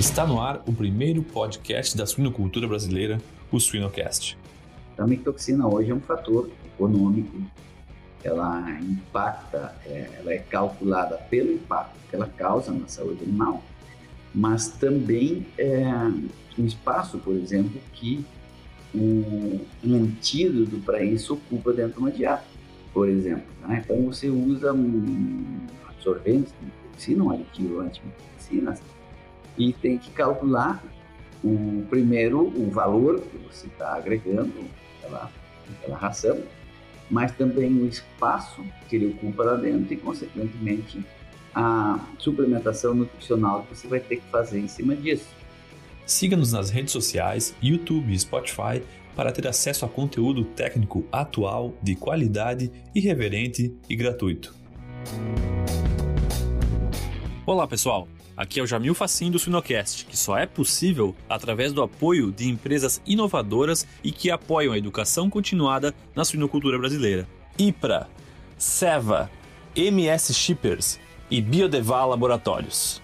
Está no ar o primeiro podcast da suinocultura brasileira, o Suinocast. A micotoxina hoje é um fator econômico, ela impacta, é, ela é calculada pelo impacto que ela causa na saúde animal, mas também é um espaço, por exemplo, que um, antídoto para isso ocupa dentro de uma dieta, por exemplo. Né? Então você usa um absorvente, micotoxina, um aditivo antimitoxinas, e tem que calcular o primeiro o valor que você está agregando naquela, naquela ração, mas também o espaço que ele ocupa lá dentro e, consequentemente, a suplementação nutricional que você vai ter que fazer em cima disso. Siga-nos nas redes sociais, YouTube e Spotify para ter acesso a conteúdo técnico atual, de qualidade, irreverente e gratuito. Olá, pessoal! Aqui é o Jamil Facim do Suinocast, que só é possível através do apoio de empresas inovadoras e que apoiam a educação continuada na suinocultura brasileira. IPRA, SEVA, MS Shippers e Biodeval Laboratórios.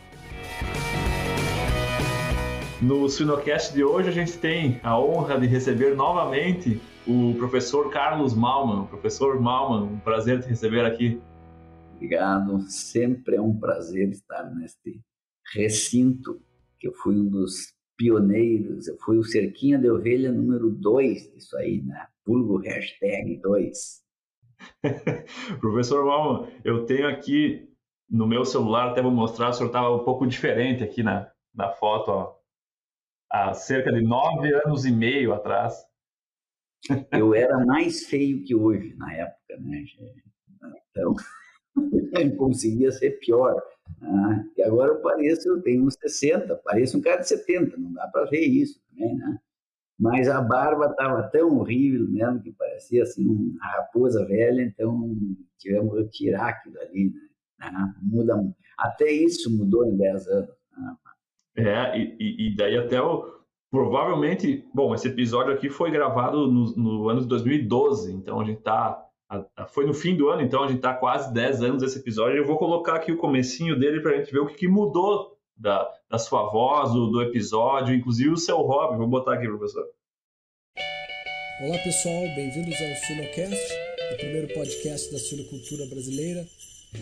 No Suinocast de hoje a gente tem a honra de receber novamente o professor Carlos Malman. Professor Malman, um prazer te receber aqui. Obrigado, sempre é um prazer estar neste recinto, que eu fui um dos pioneiros, eu fui o Cerquinha de Ovelha número 2 disso aí, né? Pulgo hashtag 2. Professor Malman, eu tenho aqui no meu celular, até vou mostrar, o senhor estava um pouco diferente aqui na, na foto, ó, há cerca de nove anos e meio atrás. Eu era mais feio que hoje, na época, né? Então, eu conseguia ser pior. Ah, e agora eu pareço, eu tenho uns 60, pareço um cara de 70, não dá para ver isso também, né? Mas a barba estava tão horrível mesmo que parecia assim uma raposa velha, então tivemos que tirar aquilo ali, né? Ah, muda, até isso mudou em 10 anos. Ah, é, e, e daí até o, provavelmente, bom, esse episódio aqui foi gravado no, no ano de 2012, então a gente está foi no fim do ano, então a gente está quase 10 anos desse episódio. Eu vou colocar aqui o comecinho dele para a gente ver o que, que mudou da, da, sua voz, do, do, episódio, inclusive o seu hobby. Vou botar aqui, professor. Olá, pessoal. Bem-vindos ao Sinocast, o primeiro podcast da suinocultura brasileira.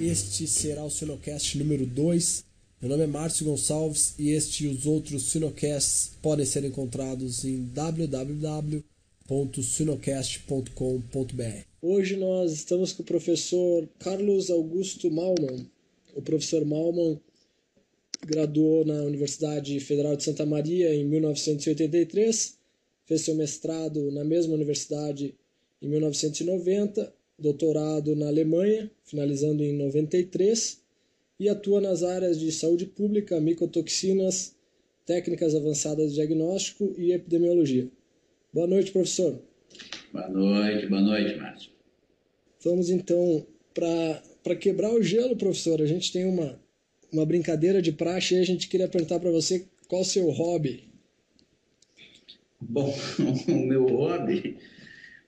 Este será o Sinocast número 2. Meu nome é Márcio Gonçalves e este e os outros Sinocasts podem ser encontrados em www.sinocast.com.br. Hoje nós estamos com o professor Carlos Augusto Malman. O professor Malman graduou na Universidade Federal de Santa Maria em 1983, fez seu mestrado na mesma universidade em 1990, doutorado na Alemanha, finalizando em 93, e atua nas áreas de saúde pública, micotoxinas, técnicas avançadas de diagnóstico e epidemiologia. Boa noite, professor. Boa noite, boa noite, Márcio. Vamos então para quebrar o gelo, professor. A gente tem uma, uma brincadeira de praxe e a gente queria perguntar para você qual o seu hobby. Bom, o meu hobby,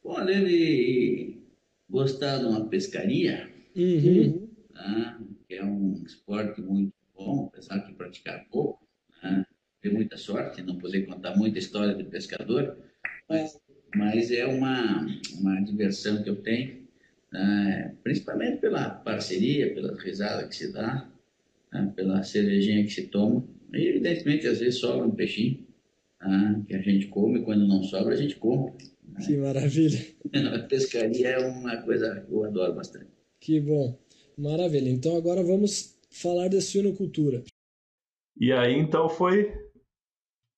além de gostar de uma pescaria, uhum. tá? que é um esporte muito bom, apesar de praticar pouco, né? ter muita sorte, não poder contar muita história de pescador, mas, mas é uma, uma diversão que eu tenho né? principalmente pela parceria, pela risada que se dá, né? pela cervejinha que se toma. E, evidentemente, às vezes sobra um peixinho né? que a gente come, quando não sobra, a gente come. Né? Que maravilha! a pescaria é uma coisa que eu adoro bastante. Que bom! Maravilha! Então, agora vamos falar da suinocultura. E aí, então, foi,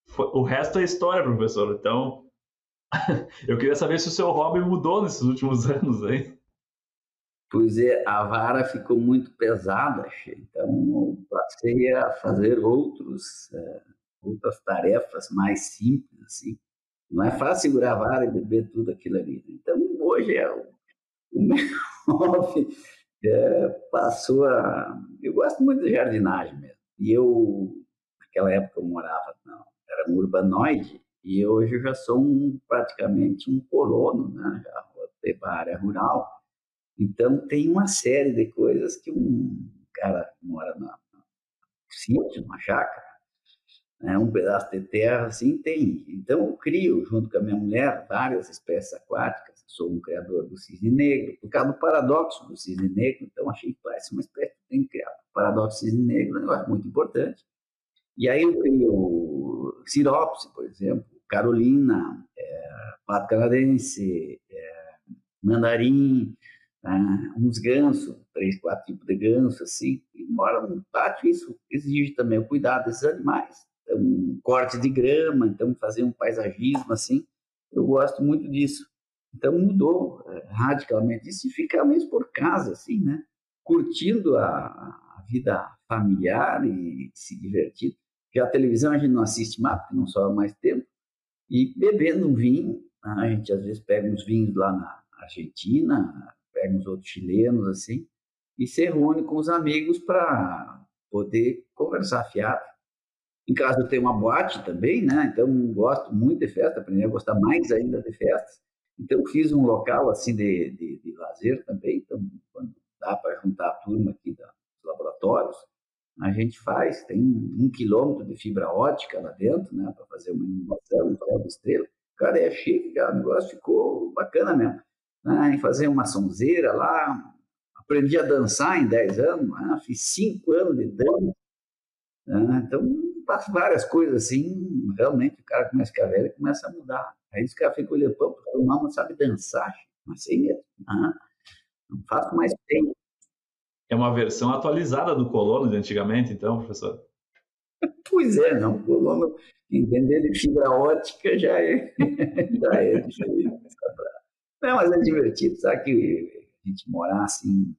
foi o resto é história, professor. Então, eu queria saber se o seu hobby mudou nesses últimos anos aí pois é, a vara ficou muito pesada, então eu passei a fazer outros, uh, outras tarefas mais simples, assim. Não é fácil segurar a vara e beber tudo aquilo ali. Então, hoje é o, o meu hobby é, passou a... Eu gosto muito de jardinagem mesmo. E eu, naquela época eu morava, não, era um urbanoide, e hoje eu já sou um, praticamente um colono, né? Já área rural, então, tem uma série de coisas que um cara que mora no sítio, numa chácara, né, um pedaço de terra, assim, tem. Então, eu crio, junto com a minha mulher, várias espécies aquáticas. Sou um criador do cisne negro, por causa do paradoxo do cisne negro, então achei que parece uma espécie que tem que criar. O paradoxo do cisne negro é um negócio muito importante. E aí eu crio Siropse, por exemplo, Carolina, é, Pato Canadense, é, Mandarim, né, uns gansos, três, quatro tipos de ganso, assim, e mora num pátio, isso exige também o cuidado desses animais. Então, um corte de grama, então fazer um paisagismo, assim, eu gosto muito disso. Então mudou é, radicalmente isso e ficar mesmo por casa, assim, né? Curtindo a, a vida familiar e se divertindo. Porque a televisão a gente não assiste mais, porque não sobra mais tempo. E bebendo um vinho, a gente às vezes pega uns vinhos lá na Argentina, pega uns outros chilenos, assim, e se reúne com os amigos para poder conversar fiado. Em casa eu tenho uma boate também, né? Então gosto muito de festa, aprendi a gostar mais ainda de festas. Então fiz um local assim de, de, de lazer também. Então quando dá para juntar a turma aqui dos laboratórios, a gente faz. Tem um quilômetro de fibra ótica lá dentro, né? Para fazer uma iluminação, um farol de estrela. Cara, é chique, cara. O negócio ficou bacana mesmo. Né? Em fazer uma sonzeira lá. Aprendi a dançar em 10 anos, né? fiz 5 anos de dança. Né? Então, faço várias coisas assim, realmente o cara começa a ficar velho e começa a mudar. Aí os caras ficam olhando, pô, o não sabe dançar, mas sei mesmo. Ah, não faço mais tempo. É uma versão atualizada do colono de antigamente, então, professor? Pois é, não. O colono, entender de fibra ótica já é, já é diferente. Não, mas é divertido, sabe que a gente morar assim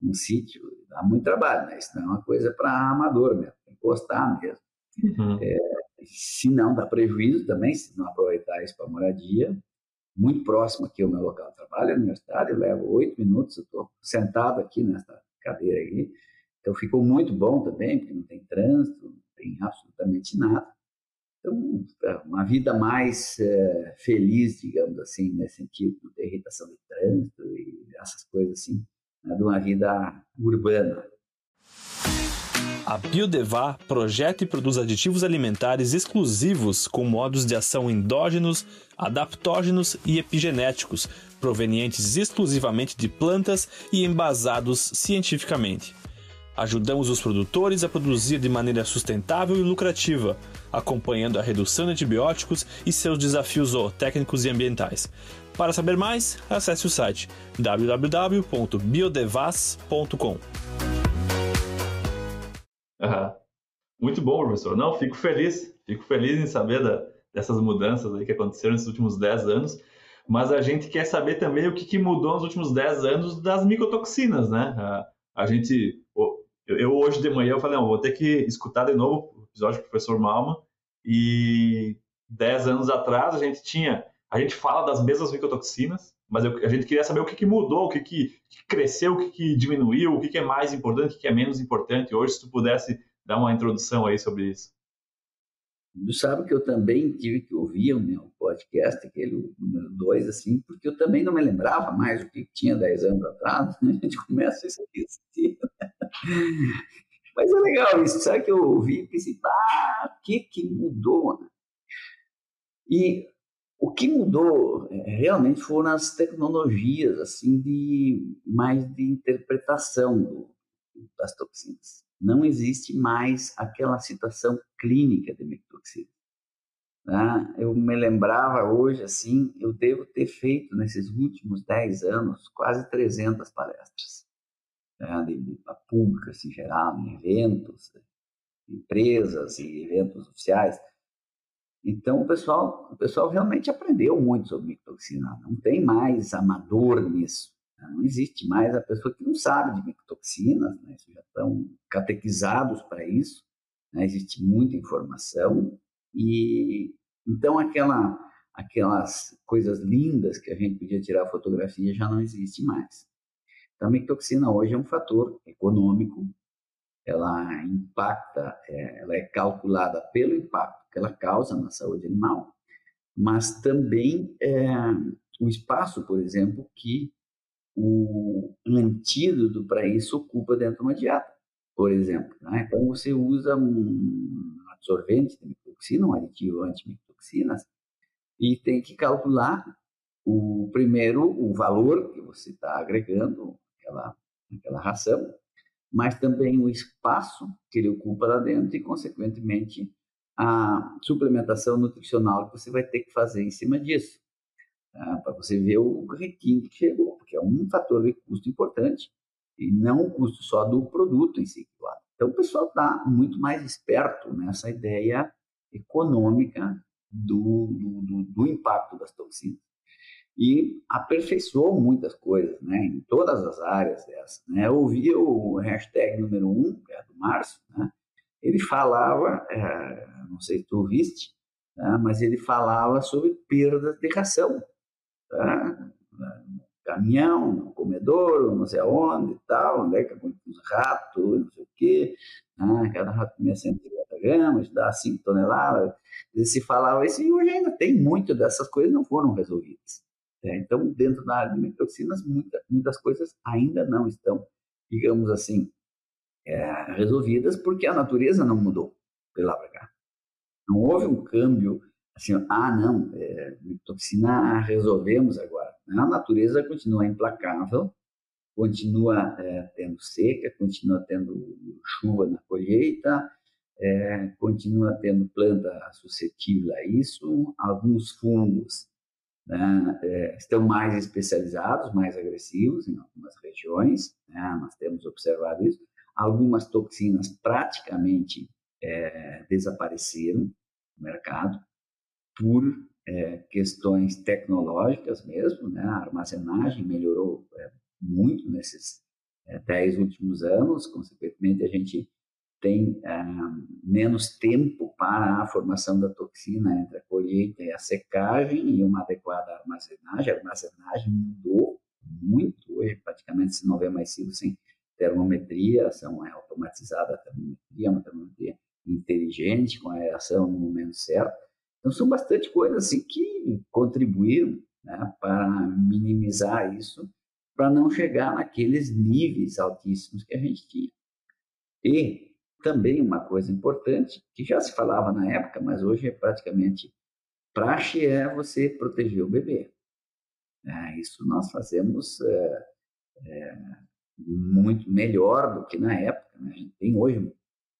num sítio dá muito trabalho, né? Isso não é uma coisa para amador mesmo, tem que gostar mesmo. Uhum. É, se não dá prejuízo também, se não aproveitar isso para moradia, muito próximo aqui ao meu local de trabalho, a universidade, eu levo oito minutos, eu estou sentado aqui nessa aqui, então ficou muito bom também, porque não tem trânsito, não tem absolutamente nada. Então, é uma vida mais é, feliz, digamos assim, nesse sentido, não ter irritação de trânsito e essas coisas assim, né, de uma vida urbana. A Biodevá projeta e produz aditivos alimentares exclusivos com modos de ação endógenos, adaptógenos e epigenéticos, provenientes exclusivamente de plantas e embasados cientificamente. Ajudamos os produtores a produzir de maneira sustentável e lucrativa, acompanhando a redução de antibióticos e seus desafios zootécnicos e ambientais. Para saber mais, acesse o site www.biodevas.com. Uhum. Muito bom, professor. Não, fico feliz, fico feliz em saber da, dessas mudanças que aconteceram nesses últimos 10 anos, mas a gente quer saber também o que, que mudou nos últimos 10 anos das micotoxinas, né? A, a gente, eu, hoje de manhã eu falei, não, vou ter que escutar de novo o episódio do professor Malman, e 10 anos atrás a gente tinha, a gente fala das mesmas micotoxinas, mas eu, a gente queria saber o que, que mudou, o que, que, que cresceu, o que, que diminuiu, o que, que é mais importante, o que, que é menos importante hoje, se tu pudesse dar uma introdução aí sobre isso. Tu sabe que eu também tive que ouvir o meu podcast, aquele número 2, assim, porque eu também não me lembrava mais o que tinha 10 anos atrás, né? a gente começa a esquecer. Mas é legal isso, sabe que eu ouvi e pensei, ah, o que que mudou? Né? E o que mudou é, realmente foram as tecnologias, assim, de mais de interpretação das toxinas. Não existe mais aquela situação clínica de micotoxina. Tá? Eu me lembrava hoje, assim, eu devo ter feito nesses últimos 10 anos quase 300 palestras, tá? de, de, públicas em geral, em eventos, empresas e eventos oficiais. Então o pessoal, o pessoal realmente aprendeu muito sobre micotoxina. Não tem mais amador nisso. Né? Não existe mais a pessoa que não sabe de micotoxinas, né? já estão catequizados para isso. Né? Existe muita informação e então aquela, aquelas coisas lindas que a gente podia tirar fotografia já não existe mais. Então a micotoxina hoje é um fator econômico ela impacta, é, ela é calculada pelo impacto que ela causa na saúde animal, mas também é, o espaço, por exemplo, que o antídoto para isso ocupa dentro de uma dieta, por exemplo. Né? Então você usa uma absorvente de microtoxina, um aditivo antimicrotoxinas, e tem que calcular o primeiro o valor que você está agregando aquela aquela ração, mas também o espaço que ele ocupa lá dentro e consequentemente a suplementação nutricional que você vai ter que fazer em cima disso, tá? para você ver o requinte que chegou, porque é um fator de custo importante e não o custo só do produto em si. Claro. Então o pessoal está muito mais esperto nessa ideia econômica do, do, do, impacto das toxinas e aperfeiçoou muitas coisas, né, em todas as áreas dessa. Né? Eu ouvi o hashtag número um, que é do Márcio, né? ele falava, é, não sei se tu ouviste, tá? mas ele falava sobre perdas de ração. Tá? Caminhão, no comedouro, não sei aonde e tal, onde é que os ratos, não sei o quê, né? cada rato comia 150 gramas, dá 5 toneladas. E se falava isso, e hoje ainda tem muito dessas coisas não foram resolvidas. É, então, dentro da área de microtoxinas, muita, muitas coisas ainda não estão, digamos assim, é, resolvidas porque a natureza não mudou de lá para cá. Não houve um câmbio assim, ah, não, é, toxina resolvemos agora. A natureza continua implacável, continua é, tendo seca, continua tendo chuva na colheita, é, continua tendo planta suscetível a isso, alguns fungos né, é, estão mais especializados, mais agressivos em algumas regiões, né, nós temos observado isso. Algumas toxinas praticamente é, desapareceram no mercado por é, questões tecnológicas mesmo, né, a armazenagem melhorou é, muito nesses é, dez últimos anos, consequentemente a gente tem é, menos tempo para a formação da toxina entre a colheita e a secagem e uma adequada armazenagem. A armazenagem mudou muito hoje, praticamente se não vê mais ciclo sem termometria, são é automatizada a termometria, uma termometria inteligente com a aeração no momento certo. Então são bastante coisas assim que contribuíram né, para minimizar isso, para não chegar naqueles níveis altíssimos que a gente tinha. E também uma coisa importante, que já se falava na época, mas hoje é praticamente praxe, é você proteger o bebê. É, isso nós fazemos é, é, muito melhor do que na época. Né? A gente tem hoje,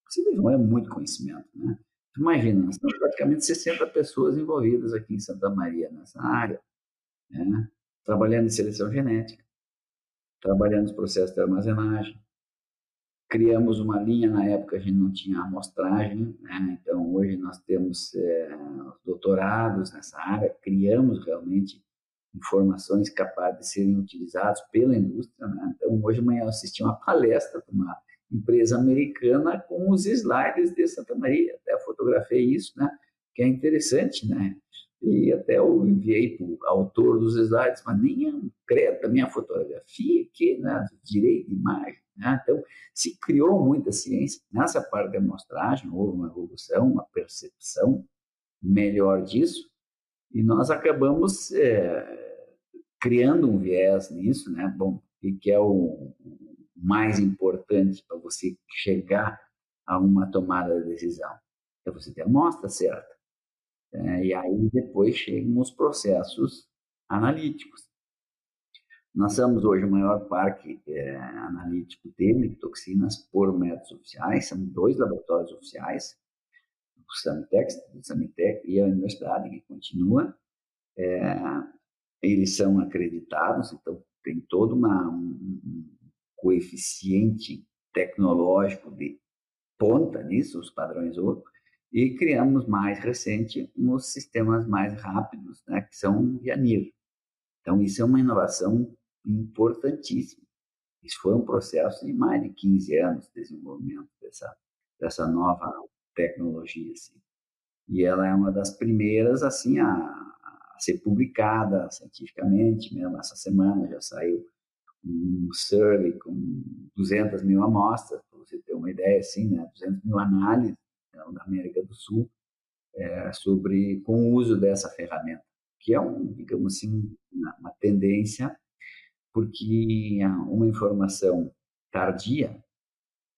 você não é muito conhecimento. Né? Imagina, temos praticamente 60 pessoas envolvidas aqui em Santa Maria, nessa área, né? trabalhando em seleção genética, trabalhando nos processos de armazenagem, criamos uma linha, na época a gente não tinha amostragem, né? então hoje nós temos é, doutorados nessa área, criamos realmente informações capazes de serem utilizadas pela indústria. Né? Então, hoje de manhã eu assisti uma palestra de uma empresa americana com os slides de Santa Maria, até fotografei isso, né? que é interessante, né? E até eu enviei para o autor dos slides, mas nem é minha fotografia aqui, né? direito de imagem. Né? Então, se criou muita ciência. Nessa parte da amostragem, houve uma evolução, uma percepção melhor disso, e nós acabamos é, criando um viés nisso, né? Bom, que é o mais importante para você chegar a uma tomada de decisão? É você ter a amostra certa. É, e aí depois chegam os processos analíticos. Nós somos hoje o maior parque é, analítico de toxinas por métodos oficiais, são dois laboratórios oficiais, o Samitex, o Samitec e a universidade que continua. É, eles são acreditados, então tem todo uma, um, um coeficiente tecnológico de ponta nisso, os padrões ouro, e criamos mais recente os sistemas mais rápidos, né, que são via NIR. Então, isso é uma inovação importantíssimo. Isso foi um processo de mais de 15 anos de desenvolvimento dessa, dessa nova tecnologia. Assim. E ela é uma das primeiras assim a, a ser publicada cientificamente. Mesmo essa semana já saiu um survey com 200 mil amostras, para você ter uma ideia, assim, né? 200 mil análises então, da América do Sul é, sobre com o uso dessa ferramenta, que é um, digamos assim, uma tendência porque uma informação tardia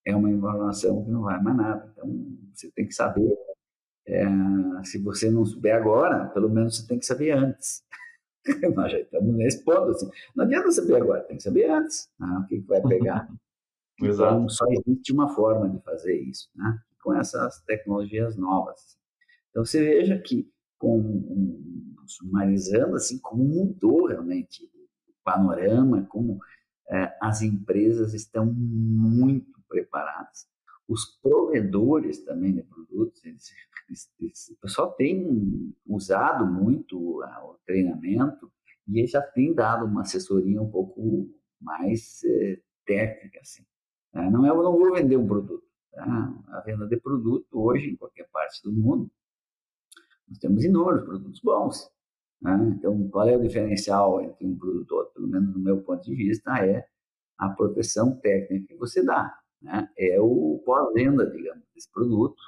é uma informação que não vai mais nada. Então, você tem que saber é, se você não souber agora, pelo menos você tem que saber antes. Nós já estamos nesse ponto. Assim. Não adianta saber agora, tem que saber antes né? o que, que vai pegar. Exato. Então, só existe uma forma de fazer isso, né? com essas tecnologias novas. Então, você veja que, com, um, sumarizando, assim, como mudou realmente o panorama, como é, as empresas estão muito preparadas. Os provedores também de produtos, eles, eles, o pessoal tem usado muito o treinamento e já tem dado uma assessoria um pouco mais é, técnica, assim. Né? Não é, eu não vou vender um produto. Tá? A venda de produto hoje em qualquer parte do mundo, nós temos inúmeros produtos bons. Né? Então, qual é o diferencial entre um produto outro? Pelo menos no meu ponto de vista, é a proteção técnica que você dá. Né? É o pós-venda, digamos, desse produto.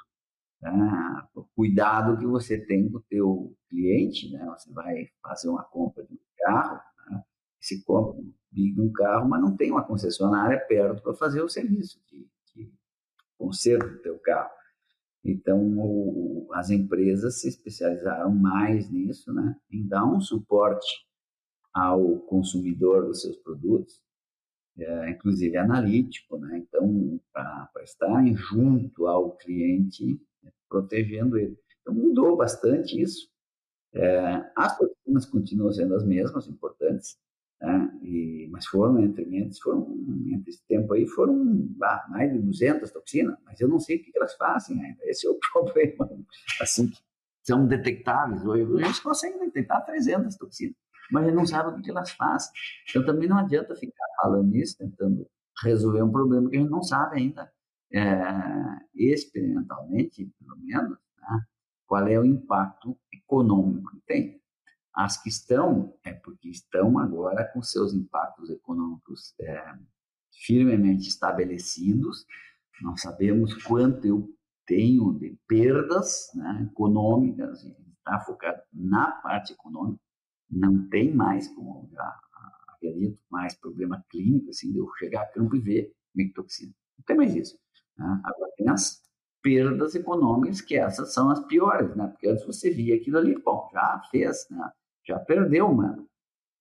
Né? O cuidado que você tem com o teu cliente. Né? Você vai fazer uma compra de um carro, né? se compra de um carro, mas não tem uma concessionária perto para fazer o serviço de, de conserto do teu carro. Então, o, as empresas se especializaram mais nisso, né, em dar um suporte ao consumidor dos seus produtos, é, inclusive analítico, né? Então, para estarem junto ao cliente, é, protegendo ele. Então, mudou bastante isso. É, as toxinas continuam sendo as mesmas, importantes, né? E, mas foram entre mentes, foram entre esse tempo aí foram ah, mais de 200 toxinas, mas eu não sei o que elas fazem ainda. Esse é o problema. Assim, são detectáveis hoje, eles conseguem detectar 300 toxinas, mas não sabem o que elas fazem. Então também não adianta ficar falando isso, tentando resolver um problema que a gente não sabe ainda é, experimentalmente, pelo menos, né? qual é o impacto econômico que tem. As que estão, é porque estão agora com seus impactos econômicos é, firmemente estabelecidos. Nós sabemos quanto eu tenho de perdas né, econômicas, está focado na parte econômica, não tem mais, como já acredito, mais problema clínico, assim, de eu chegar a campo e ver micotoxina. Não tem mais isso. Né? Agora tem as perdas econômicas, que essas são as piores, né? Porque antes você via aquilo ali, bom, já fez, né? já perdeu, mano.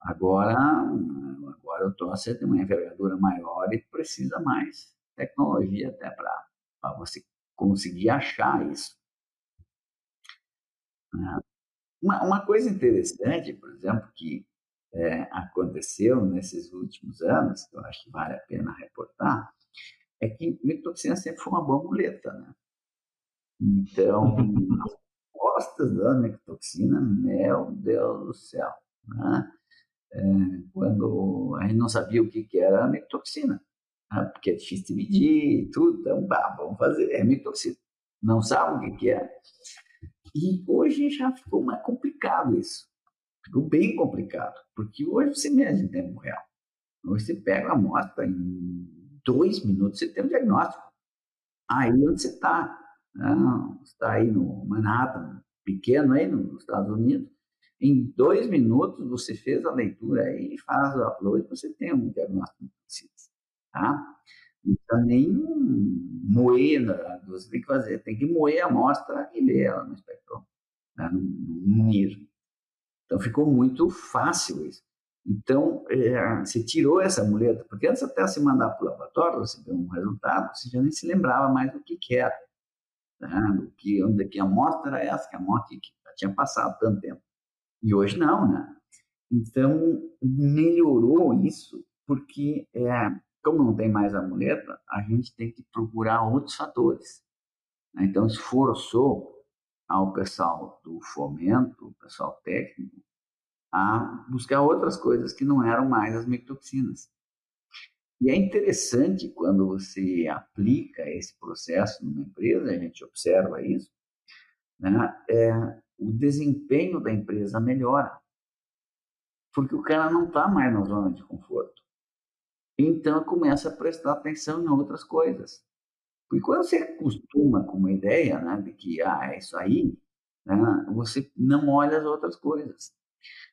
Agora, agora o troço tem uma envergadura maior e precisa mais tecnologia até para você conseguir achar isso. Né? Uma, uma coisa interessante, por exemplo, que é, aconteceu nesses últimos anos, que eu acho que vale a pena reportar, é que mitoxina sempre foi uma boa muleta, né? Então, costas da nectoxina, meu Deus do céu. Né? É, quando a gente não sabia o que, que era a nectoxina, né? porque é difícil de medir, tudo, então, bah, vamos fazer, é nectoxina. Não sabe o que, que é. E hoje já ficou mais complicado isso. Ficou bem complicado, porque hoje você mede em tempo real. Hoje você pega a amostra em dois minutos, você tem um diagnóstico. Aí onde você está, não, está aí no Manhattan, pequeno aí nos Estados Unidos. Em dois minutos você fez a leitura aí, faz o upload, você tem um diagnóstico preciso, tá? Não precisa nem moer, né? você tem que fazer, tem que moer a amostra e ler ela no espectro, né? no, no. Então ficou muito fácil isso. Então, é, você tirou essa muleta, porque antes até se mandar para o laboratório, você deu um resultado, você já nem se lembrava mais do que, que era né? do que onde que a amostra era essa, que amostra que tinha passado tanto tempo. E hoje não, né? Então, melhorou isso, porque é, como não tem mais a muleta, a gente tem que procurar outros fatores. Né? Então, esforçou ao pessoal do fomento, o pessoal técnico, a buscar outras coisas que não eram mais as micotoxinas. E é interessante quando você aplica esse processo numa empresa, a gente observa isso, né? é, o desempenho da empresa melhora. Porque o cara não está mais na zona de conforto. Então começa a prestar atenção em outras coisas. Porque quando você acostuma com uma ideia né, de que ah, é isso aí, né, você não olha as outras coisas.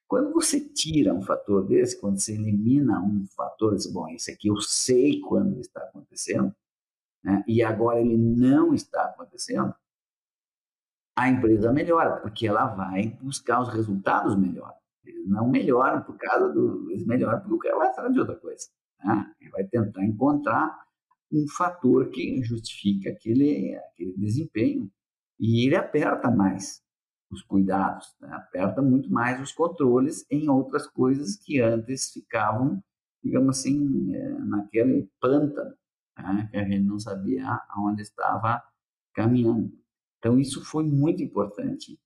Quando você tira um fator desse, quando você elimina um fator, diz, bom, esse aqui eu sei quando está acontecendo, né, e agora ele não está acontecendo, a empresa melhora, porque ela vai buscar os resultados melhores. Eles não melhoram por causa do. Eles melhoram porque ela vai atrás de outra coisa. Né? Vai tentar encontrar um fator que justifica aquele, aquele desempenho e ele aperta mais os cuidados, né? aperta muito mais os controles em outras coisas que antes ficavam, digamos assim, é, naquele pântano, né? que a gente não sabia aonde estava caminhando. Então, isso foi muito importante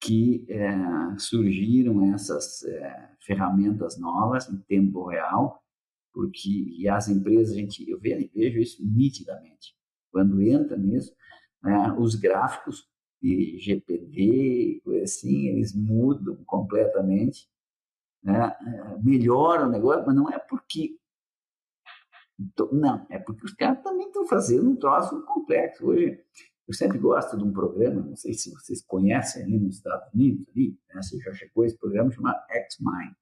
que é, surgiram essas é, ferramentas novas em tempo real, porque e as empresas, a gente, eu vejo, vejo isso nitidamente. Quando entra nisso, né, os gráficos de GPD, assim, eles mudam completamente, né, melhoram o negócio, mas não é porque não, é porque os caras também estão fazendo um troço complexo. Hoje, eu sempre gosto de um programa, não sei se vocês conhecem ali nos Estados Unidos, ali, né, você já chegou esse programa chamado X-Mind.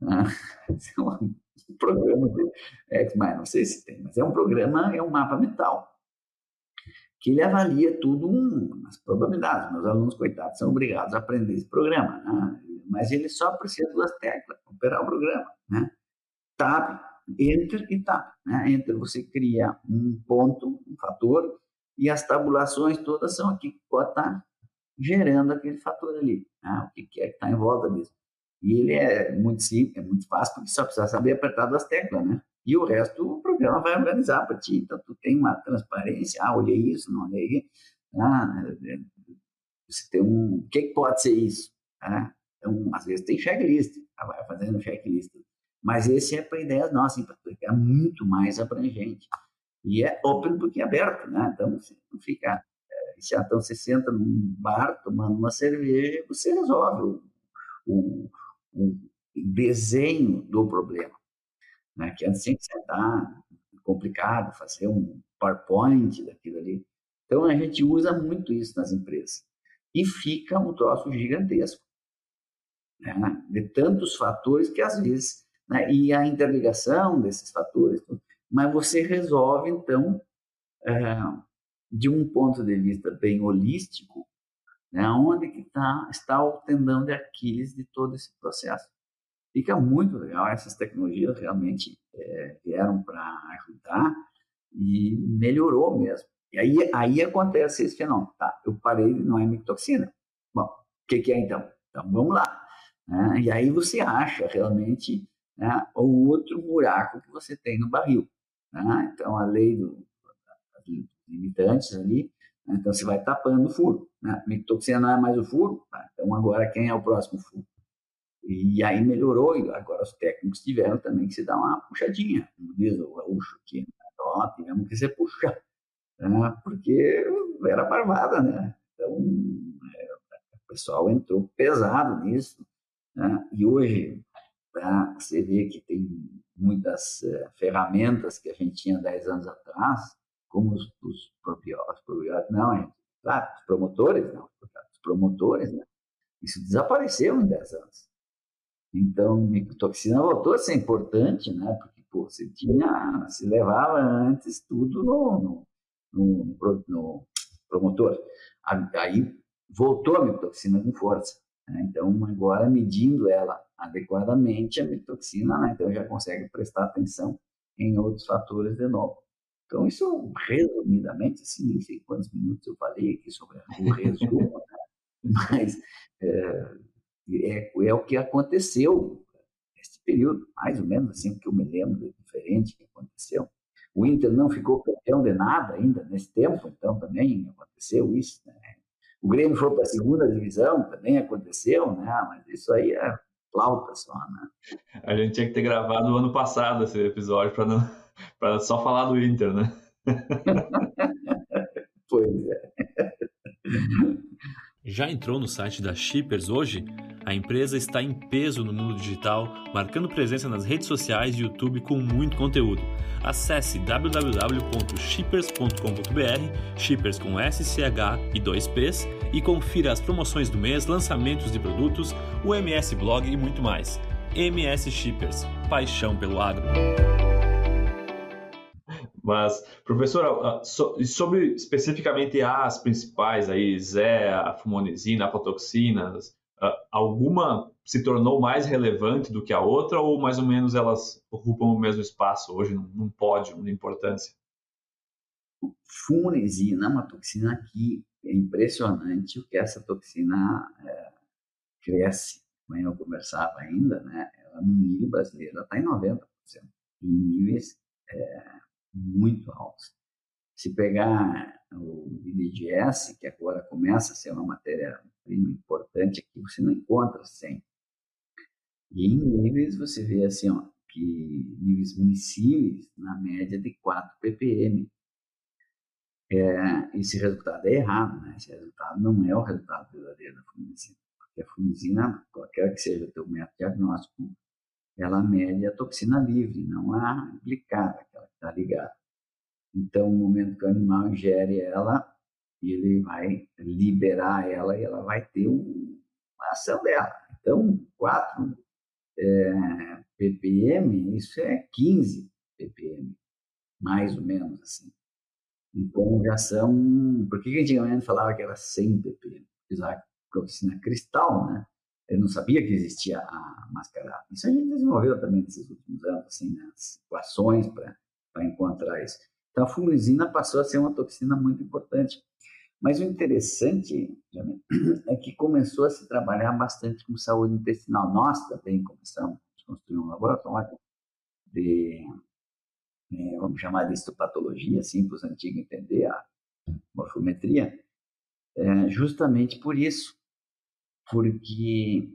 Né? É um programa de X-Mind, não sei se tem, mas é um programa, é um mapa mental, que ele avalia tudo, um, as probabilidades. Meus alunos, coitados, são obrigados a aprender esse programa, né? mas ele só precisa duas teclas operar o programa. Né? Tab, Enter e Tab. Né? Enter, você cria um ponto, um fator, e as tabulações todas são aqui que pode estar gerando aquele fator ali, né? o que é que está em volta disso. E ele é muito simples, é muito fácil, porque só precisa saber apertar duas teclas, né? E o resto o programa vai organizar para ti. Então, tu tem uma transparência, ah, olhei isso, não olhei ah, você tem um, o que, que pode ser isso? Ah, então, às vezes tem checklist, tá? vai fazendo checklist. Mas esse é para ideias nossas, para é muito mais abrangente. E é open porque é aberto, né? Então, você não fica. É, então, você senta num bar tomando uma cerveja você resolve o, o, o desenho do problema. Né? Que antes tinha que sentar, complicado, fazer um PowerPoint daquilo ali. Então, a gente usa muito isso nas empresas. E fica um troço gigantesco. Né? De tantos fatores que, às vezes, né? e a interligação desses fatores, mas você resolve, então, é, de um ponto de vista bem holístico, né, onde que tá, está o tendão de Aquiles de todo esse processo. Fica muito legal, essas tecnologias realmente é, vieram para ajudar e melhorou mesmo. E aí, aí acontece esse fenômeno, tá? Eu parei não é micotoxina. Bom, o que, que é então? Então vamos lá. Né? E aí você acha realmente né, o outro buraco que você tem no barril. Né? Então, a lei do, dos limitantes ali? Então você vai tapando o furo. Né? Micotoxina não é mais o furo, tá? então agora quem é o próximo furo? E aí melhorou, e agora os técnicos tiveram também que se dar uma puxadinha, como diz o gaúcho aqui, né? tivemos que se puxar, né? porque era barbada, né? Então, é, o pessoal entrou pesado nisso, né? e hoje tá? você vê que tem muitas uh, ferramentas que a gente tinha 10 anos atrás, como os, os probióticos, não, é, claro, os promotores, não, os promotores, né? Isso desapareceu em 10 anos. Então, micotoxina voltou a ser importante, né? Porque, pô, você tinha, se levava antes tudo no, no, no, no promotor. Aí voltou a micotoxina com força. Né? Então, agora medindo ela adequadamente, a mitoxina, né? então já consegue prestar atenção em outros fatores de novo. Então, isso, resumidamente, assim, nem sei quantos minutos eu falei aqui sobre o resumo, né? mas é, é, é, o que aconteceu nesse período, mais ou menos assim, o que eu me lembro diferente que aconteceu. O Inter não ficou campeão de nada ainda nesse tempo, então também aconteceu isso. Né? O Grêmio foi para a segunda divisão, também aconteceu, né? mas isso aí é flauta só, né? A gente tinha que ter gravado no ano passado esse episódio para não para só falar do Inter, né? pois é. Já entrou no site da Shippers hoje? A empresa está em peso no mundo digital, marcando presença nas redes sociais e YouTube com muito conteúdo. Acesse www.shippers.com.br, Shippers com SCH e 2Ps, e confira as promoções do mês, lançamentos de produtos, o MS Blog e muito mais. MS Shippers, paixão pelo agro. Mas, professora, sobre especificamente as principais aí, Zé, a fumonisina, aflatoxinas, alguma se tornou mais relevante do que a outra ou mais ou menos elas ocupam o mesmo espaço hoje num pódio de importância? Fumonisina é uma toxina que é impressionante o que essa toxina é, cresce. Amanhã eu conversava ainda, né? Ela no milho brasileiro está em 90%, em níveis é, muito altos. Se pegar o IDGS, que agora começa a ser uma matéria-prima importante aqui, você não encontra 100. E em níveis você vê assim, ó, que níveis municíveis na média de 4 ppm. É, esse resultado é errado, né? Esse resultado não é o resultado verdadeiro da fumicina. Porque a fumicina, qualquer que seja o teu método diagnóstico, ela mede a toxina livre, não a aplicada, aquela que está ligada. Então, no momento que o animal ingere ela, ele vai liberar ela e ela vai ter uma ação dela. Então, 4 é, ppm, isso é 15 ppm, mais ou menos assim. Então, já são... Por que antigamente falava que era 100 ppm? Porque toxina cristal, né? Eu não sabia que existia a mascarada. Isso a gente desenvolveu também nesses últimos anos, assim, né? as equações para encontrar isso. Então, a fumicina passou a ser uma toxina muito importante. Mas o interessante é que começou a se trabalhar bastante com saúde intestinal. Nós também começamos a construir um laboratório de, é, vamos chamar de histopatologia, assim, para os antigos entender a morfometria, é, justamente por isso porque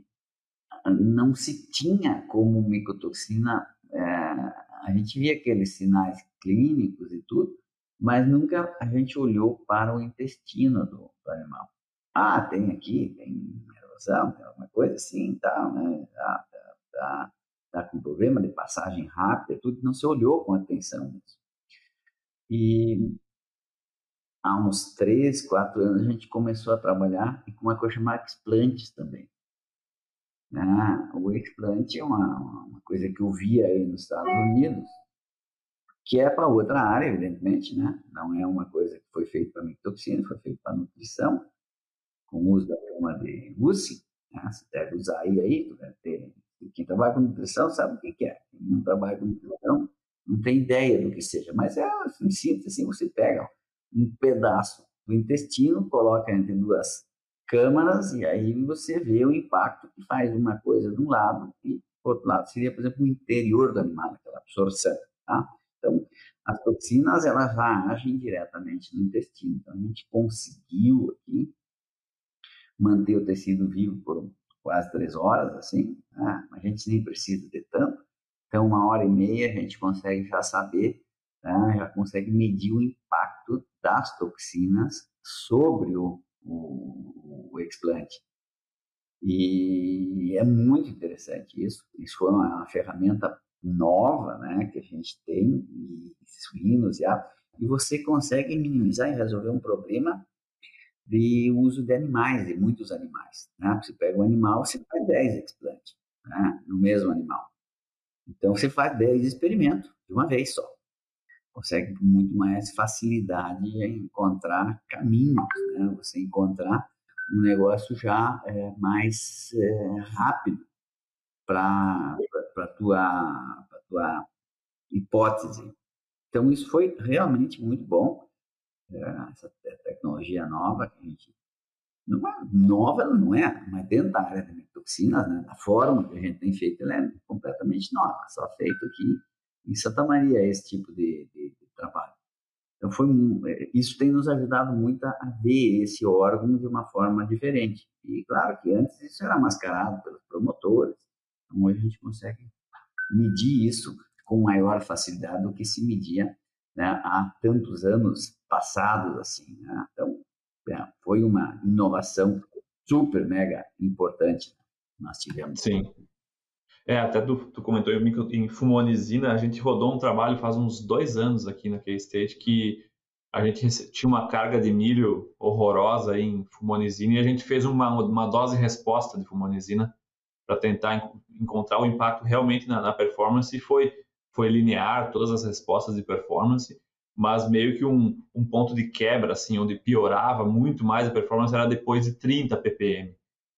não se tinha como micotoxina, é, a gente via aqueles sinais clínicos e tudo, mas nunca a gente olhou para o intestino do, do animal. Ah, tem aqui, tem erosão, tem alguma coisa assim, tal, né? Ah, tá, tá, tá com problema de passagem rápida e tudo, não se olhou com atenção nisso. E há uns três, quatro anos, a gente começou a trabalhar com uma coisa chamada explantes também. Ah, o explante é uma, uma, coisa que eu via aí nos Estados Unidos, que é para outra área, evidentemente, né? Não é uma coisa que foi feita para mictoxina, foi feita para nutrição, com o uso da turma de UCI, né? Você deve usar aí, aí deve ter... quem trabalha com nutrição sabe o que é. Quem não trabalha com nutrição não tem ideia do que seja, mas é, síntese, assim, você pega um pedaço do intestino, coloca entre duas câmaras e aí você vê o impacto que faz uma coisa de um lado e do outro lado seria, por exemplo, o interior do animal, aquela absorção, tá? Então, as toxinas, elas já agem diretamente no intestino. Então, a gente conseguiu aqui manter o tecido vivo por quase três horas, assim, né? a gente nem precisa de tanto. Então, uma hora e meia a gente consegue já saber, né? já consegue medir o impacto das toxinas sobre o, o, o explante. E é muito interessante isso. Isso foi uma ferramenta nova né, que a gente tem, e suínos e e você consegue minimizar e resolver um problema de uso de animais, de muitos animais. Né? Você pega um animal, você faz 10 explantes né, no mesmo animal. Então, você faz 10 experimentos de uma vez só consegue com muito mais facilidade encontrar caminhos, né? você encontrar um negócio já é, mais é, rápido para a tua, tua hipótese. Então, isso foi realmente muito bom. É, essa tecnologia nova que a gente. Não é, nova ela não é, mas dentro da área de toxinas, né, da forma que a gente tem feito, ela é completamente nova. Só feito aqui em Santa Maria esse tipo de, de, de trabalho. Então foi é, isso tem nos ajudado muito a ver esse órgão de uma forma diferente. E claro que antes isso era mascarado pelos promotores. Então hoje a gente consegue medir isso com maior facilidade do que se media né, há tantos anos passados assim. Né? Então é, foi uma inovação super mega importante nós tivemos. Sim. É, até tu, tu comentou em, fumonizina, a gente rodou um trabalho faz uns dois anos aqui na K-State que a gente tinha uma carga de milho horrorosa em fumonizina e a gente fez uma, uma dose resposta de fumonizina para tentar encontrar o impacto realmente na, na, performance e foi, foi linear todas as respostas de performance mas meio que um, um ponto de quebra, assim, onde piorava muito mais a performance era depois de 30 ppm.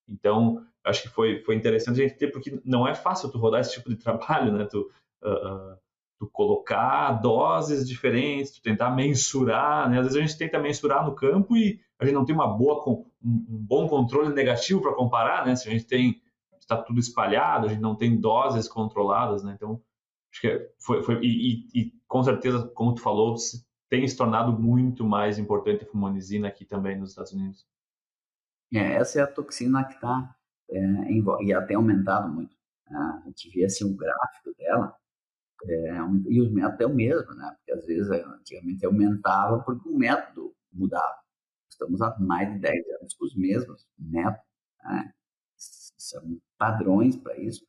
Então, acho que foi, foi interessante a gente ter, porque não é fácil tu rodar esse tipo de trabalho, né? Tu, uh, tu colocar doses diferentes, tu tentar mensurar, né? Às vezes a gente tenta mensurar no campo e a gente não tem uma boa, um, bom controle negativo para comparar, né? Se a gente tem, está tudo espalhado, a gente não tem doses controladas, né? Então, acho que foi, foi e, e, e com certeza, como tu falou, tem se tornado muito mais importante a fumonizina aqui também nos Estados Unidos. É, essa é a toxina que está é, e até aumentado muito. Né? A gente vê assim o gráfico dela é, e os métodos é o mesmo, né? Porque às vezes antigamente aumentava porque o método mudava. Estamos há mais de 10 anos com os mesmos métodos, né? São padrões para isso,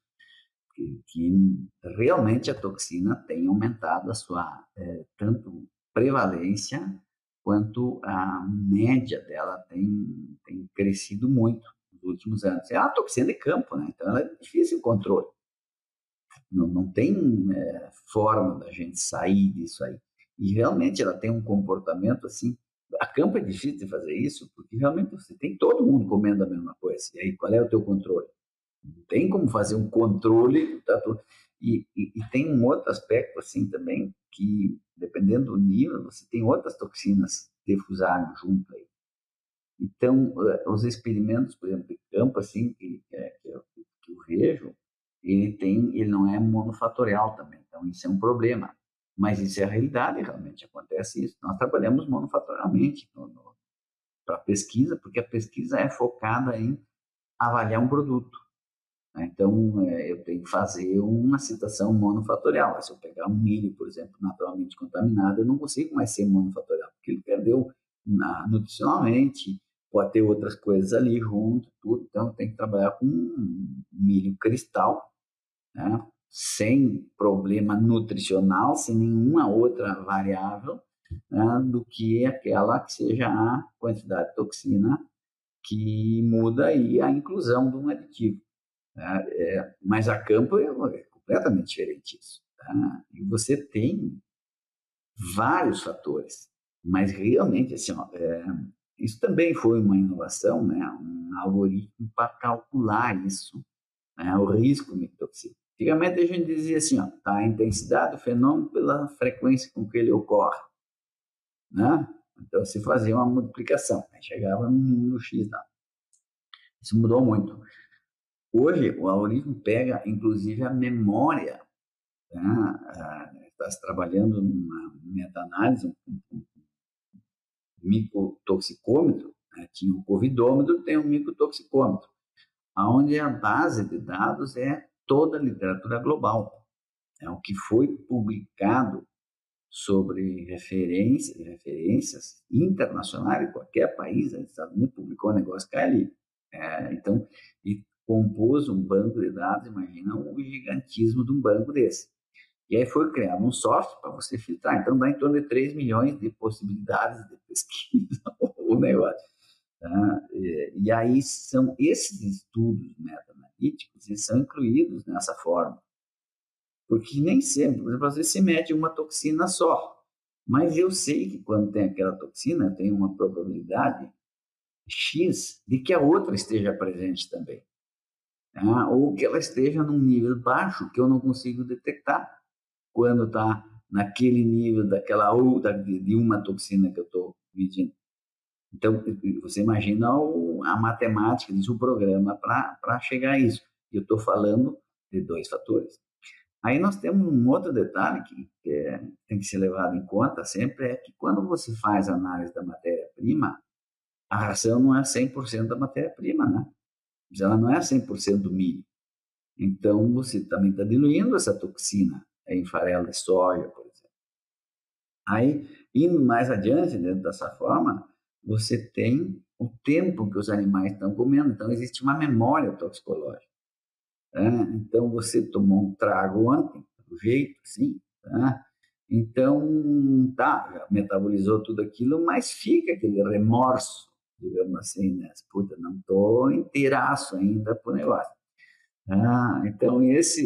que, que, realmente a toxina tem aumentado a sua é, tanto prevalência quanto a média dela tem, tem crescido muito últimos anos. É uma toxina de campo, né? Então ela é difícil o controle. Não, não tem é, forma da gente sair disso aí. E realmente ela tem um comportamento assim. A campo é difícil de fazer isso, porque realmente você tem todo mundo comendo a mesma coisa. E aí, qual é o teu controle? Não tem como fazer um controle. Tá, e, e, e, tem um outro aspecto assim também, que dependendo do nível, você tem outras toxinas defusaram junto aí. Então, eh, os experimentos, por exemplo, de campo, assim, que, que, que, eu, que eu vejo, ele tem, ele não é monofatorial também. Então isso é um problema. Mas isso é a realidade, realmente acontece isso. Nós trabalhamos monofatorialmente para pesquisa, porque a pesquisa é focada em avaliar um produto. Né? Então, é, eu tenho que fazer uma citação monofatorial. Se eu pegar um milho, por exemplo, naturalmente contaminado, eu não consigo mais ser monofatorial, porque ele perdeu na, nutricionalmente, pode ter outras coisas ali junto, tudo. Então, tem que trabalhar com milho cristal, né? sem problema nutricional, sem nenhuma outra variável, né? do que aquela que seja a quantidade de toxina que muda aí a inclusão de um aditivo. Né? É, mas a campo é, é completamente diferente isso. Tá? E você tem vários fatores, mas realmente assim, ó, é, isso também foi uma inovação, né? um algoritmo para calcular isso, né? o risco mictoxina. Antigamente a gente dizia assim, ó, tá, a intensidade do fenômeno pela frequência com que ele ocorre. Né? Então se fazia uma multiplicação, aí chegava no número X lá. Isso mudou muito. Hoje o algoritmo pega inclusive a memória. Né? Está se trabalhando numa meta-análise, um, um micotoxicômetro, né? tinha o covidômetro, tem o um micotoxicômetro, onde a base de dados é toda a literatura global. É o que foi publicado sobre referências, referências internacionais, qualquer país, os Estados Unidos publicou um negócio que é ali. É, então, e compôs um banco de dados, imagina o gigantismo de um banco desse. E aí foi criado um software para você filtrar. Então, dá em torno de 3 milhões de possibilidades de pesquisa o negócio. Tá? E, aí são esses estudos meta analíticos eles são incluídos nessa forma. Porque nem sempre, por exemplo, às vezes se mede uma toxina só. Mas eu sei que quando tem aquela toxina, tem uma probabilidade X de que a outra esteja presente também. Tá? Ou que ela esteja num nível baixo que eu não consigo detectar quando está naquele nível daquela outra, de uma toxina que eu estou medindo. Então, você imagina o, a matemática disso, o programa para chegar a isso. Eu estou falando de dois fatores. Aí nós temos um outro detalhe que, que é, tem que ser levado em conta sempre, é que quando você faz análise da matéria-prima, a ração não é 100% da matéria-prima, né? Ela não é 100% do milho. Então, você também está diluindo essa toxina em farelo de soja, por exemplo. Aí, indo mais adiante, dentro dessa forma, você tem o tempo que os animais estão comendo. Então, existe uma memória toxicológica. Tá? Então, você tomou um trago ontem, do jeito, sim. Tá? Então, tá, metabolizou tudo aquilo, mas fica aquele remorso, digamos assim, né? Puta, não estou inteiraço ainda pro negócio. Ah, então, esse,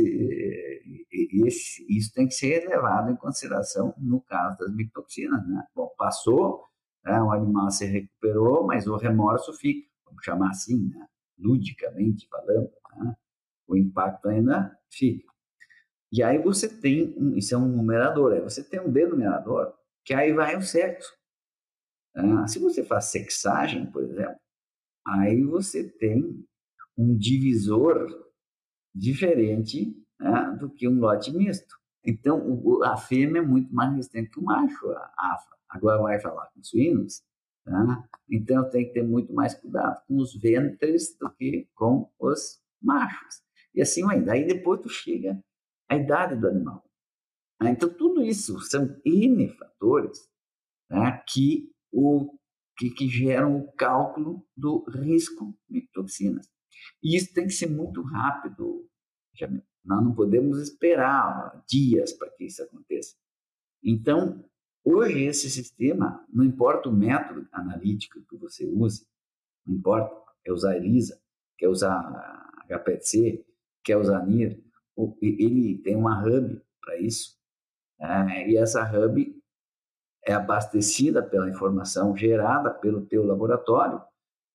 esse, isso tem que ser levado em consideração no caso das micotoxinas. Né? Bom, passou, né, o animal se recuperou, mas o remorso fica, vamos chamar assim, né? ludicamente falando, né? o impacto ainda fica. E aí você tem, um, isso é um numerador, aí você tem um denominador, que aí vai o sexo. Ah, se você faz sexagem, por exemplo, aí você tem um divisor diferente né, do que um lote misto. Então, o, a fêmea é muito mais resistente que o macho, a afa. Agora vai falar com suínos, tá? então tem que ter muito mais cuidado com os ventres do que com os machos. E assim vai. Daí depois tu chega à idade do animal. Né? Então, tudo isso são N fatores né, que, o, que, que geram o cálculo do risco de toxinas. E isso tem que ser muito rápido. Nós não podemos esperar dias para que isso aconteça. Então, hoje esse sistema, não importa o método analítico que você use, não importa, quer usar ELISA, quer usar HPLC, quer usar NIR, ele tem uma hub para isso. É, e essa hub é abastecida pela informação gerada pelo teu laboratório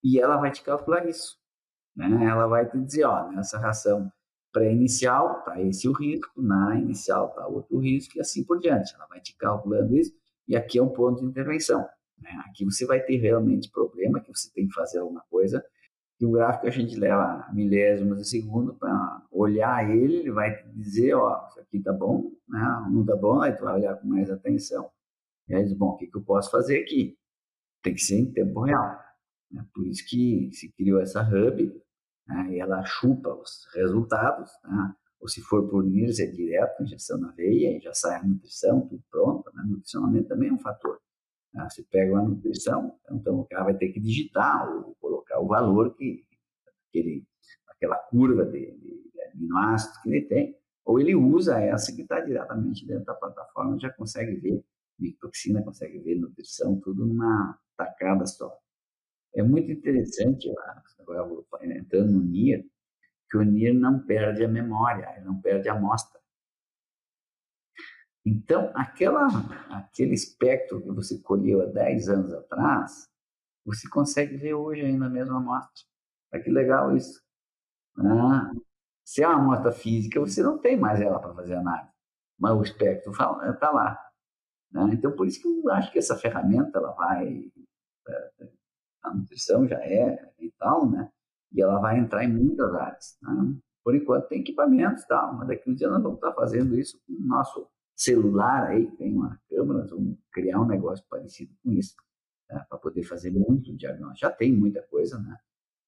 e ela vai te calcular isso. Né? Ela vai te dizer, ó, nessa ração pré-inicial está esse o risco, na inicial está outro risco e assim por diante. Ela vai te calculando isso e aqui é um ponto de intervenção. Né? Aqui você vai ter realmente problema, que você tem que fazer alguma coisa e o gráfico a gente leva milésimos de segundo para olhar ele, ele vai te dizer, ó, isso aqui tá bom, né? não tá bom, aí tu vai olhar com mais atenção. E aí diz, bom, o que, que eu posso fazer aqui? Tem que ser em tempo real. Né? Por isso que se criou essa hub, né? e ela chupa os resultados, né? ou se for por NIRS é direto, injeção na veia, e já sai a nutrição, tudo pronto, né? nutricionamento também é um fator. Né? Você pega uma nutrição, então o cara vai ter que digitar ou colocar o valor que aquele, aquela curva de, de, de aminoácidos que ele tem, ou ele usa essa que está diretamente dentro da plataforma, já consegue ver microtoxina, consegue ver nutrição, tudo numa tacada só. É muito interessante, agora vou entrando no NIR, que o NIR não perde a memória, não perde a amostra. Então, aquela, aquele espectro que você colheu há 10 anos atrás, você consegue ver hoje ainda a mesma amostra. Olha que legal isso. Ah, se é uma amostra física, você não tem mais ela para fazer análise, mas o espectro está lá. Né? Então, por isso que eu acho que essa ferramenta ela vai. É, a nutrição já é vital, né? E ela vai entrar em muitas áreas. Né? Por enquanto tem equipamentos e tal, mas daqui a uns dias nós vamos estar fazendo isso com o nosso celular aí, tem uma câmera, nós vamos criar um negócio parecido com isso, né? para poder fazer muito diagnóstico. Já tem muita coisa, né?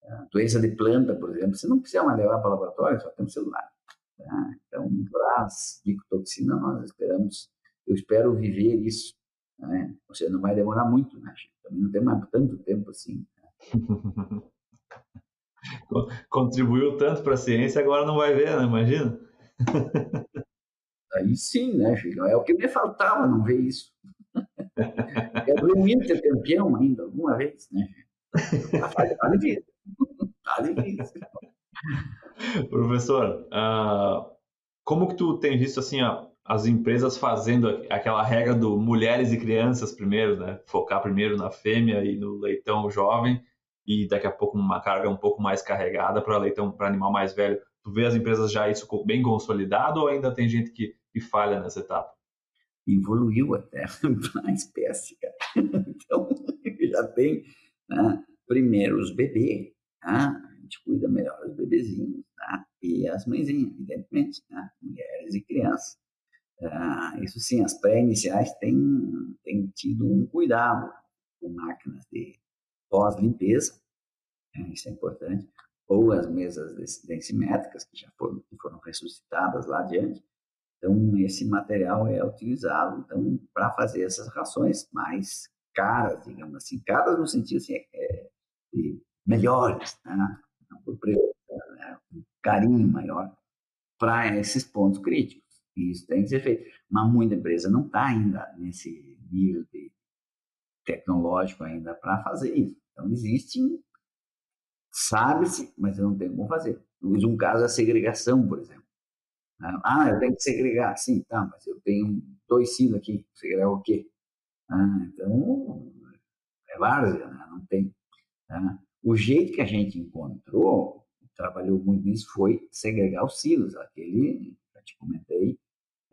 A doença de planta, por exemplo, você não precisa mais levar para o laboratório, só tem um celular. Né? Então, para as nós esperamos eu espero viver isso. Né? Ou seja, não vai demorar muito, né? Também não tem mais tanto tempo assim. Né? Contribuiu tanto para a ciência, agora não vai ver, né? Imagina. Aí sim, né, Chico? É o que me faltava, não ver isso. É do ter campeão ainda, alguma vez, né? Tá, tá difícil. Tá difícil. Professor, uh, como que tu tem visto assim, ó, as empresas fazendo aquela regra do mulheres e crianças primeiro, né? Focar primeiro na fêmea e no leitão jovem e daqui a pouco uma carga um pouco mais carregada para leitão para animal mais velho. Tu vê as empresas já isso bem consolidado ou ainda tem gente que, que falha nessa etapa? Evoluiu até a espécie, cara. Então, já tem né? primeiro os bebês, né? a gente cuida melhor dos bebezinhos, né? e as mãezinhas, evidentemente, né? mulheres e crianças. Ah, isso sim, as pré-iniciais têm, têm tido um cuidado com máquinas de pós-limpeza, né, isso é importante, ou as mesas densimétricas, que já foram, que foram ressuscitadas lá adiante. Então, esse material é utilizado então, para fazer essas rações mais caras, digamos assim, caras no sentido assim, é, de melhores, né? por preço, né? um carinho maior para esses pontos críticos. Isso tem que ser feito. Mas muita empresa não está ainda nesse nível tecnológico ainda para fazer isso. Então, existem Sabe-se, mas não tenho como fazer. Um caso é a segregação, por exemplo. Ah, eu tenho que segregar. Sim, tá, mas eu tenho dois silos aqui. Segregar o quê? Ah, então, é várzea, né? não tem. Tá? O jeito que a gente encontrou, trabalhou muito nisso, foi segregar os silos. Aquele, já te comentei,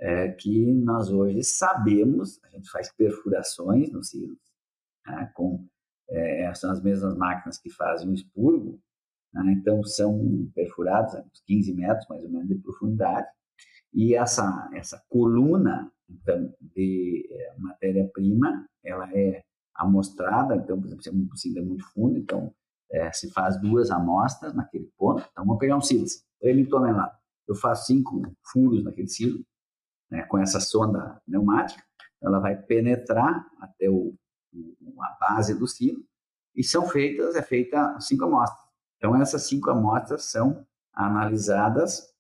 é que nós hoje sabemos, a gente faz perfurações nos silos, né? com, é, são as mesmas máquinas que fazem o expurgo, né? então são perfurados a uns 15 metros mais ou menos de profundidade, e essa, essa coluna então, de é, matéria-prima, ela é amostrada, então, por exemplo, se um cilindro é muito fundo, então é, se faz duas amostras naquele ponto, então vamos pegar um cilindro, 3 toneladas, eu faço cinco furos naquele cilindro, né, com essa sonda pneumática, ela vai penetrar até o, o, a base do silo, e são feitas, é feita cinco amostras. Então, essas cinco amostras são analisadas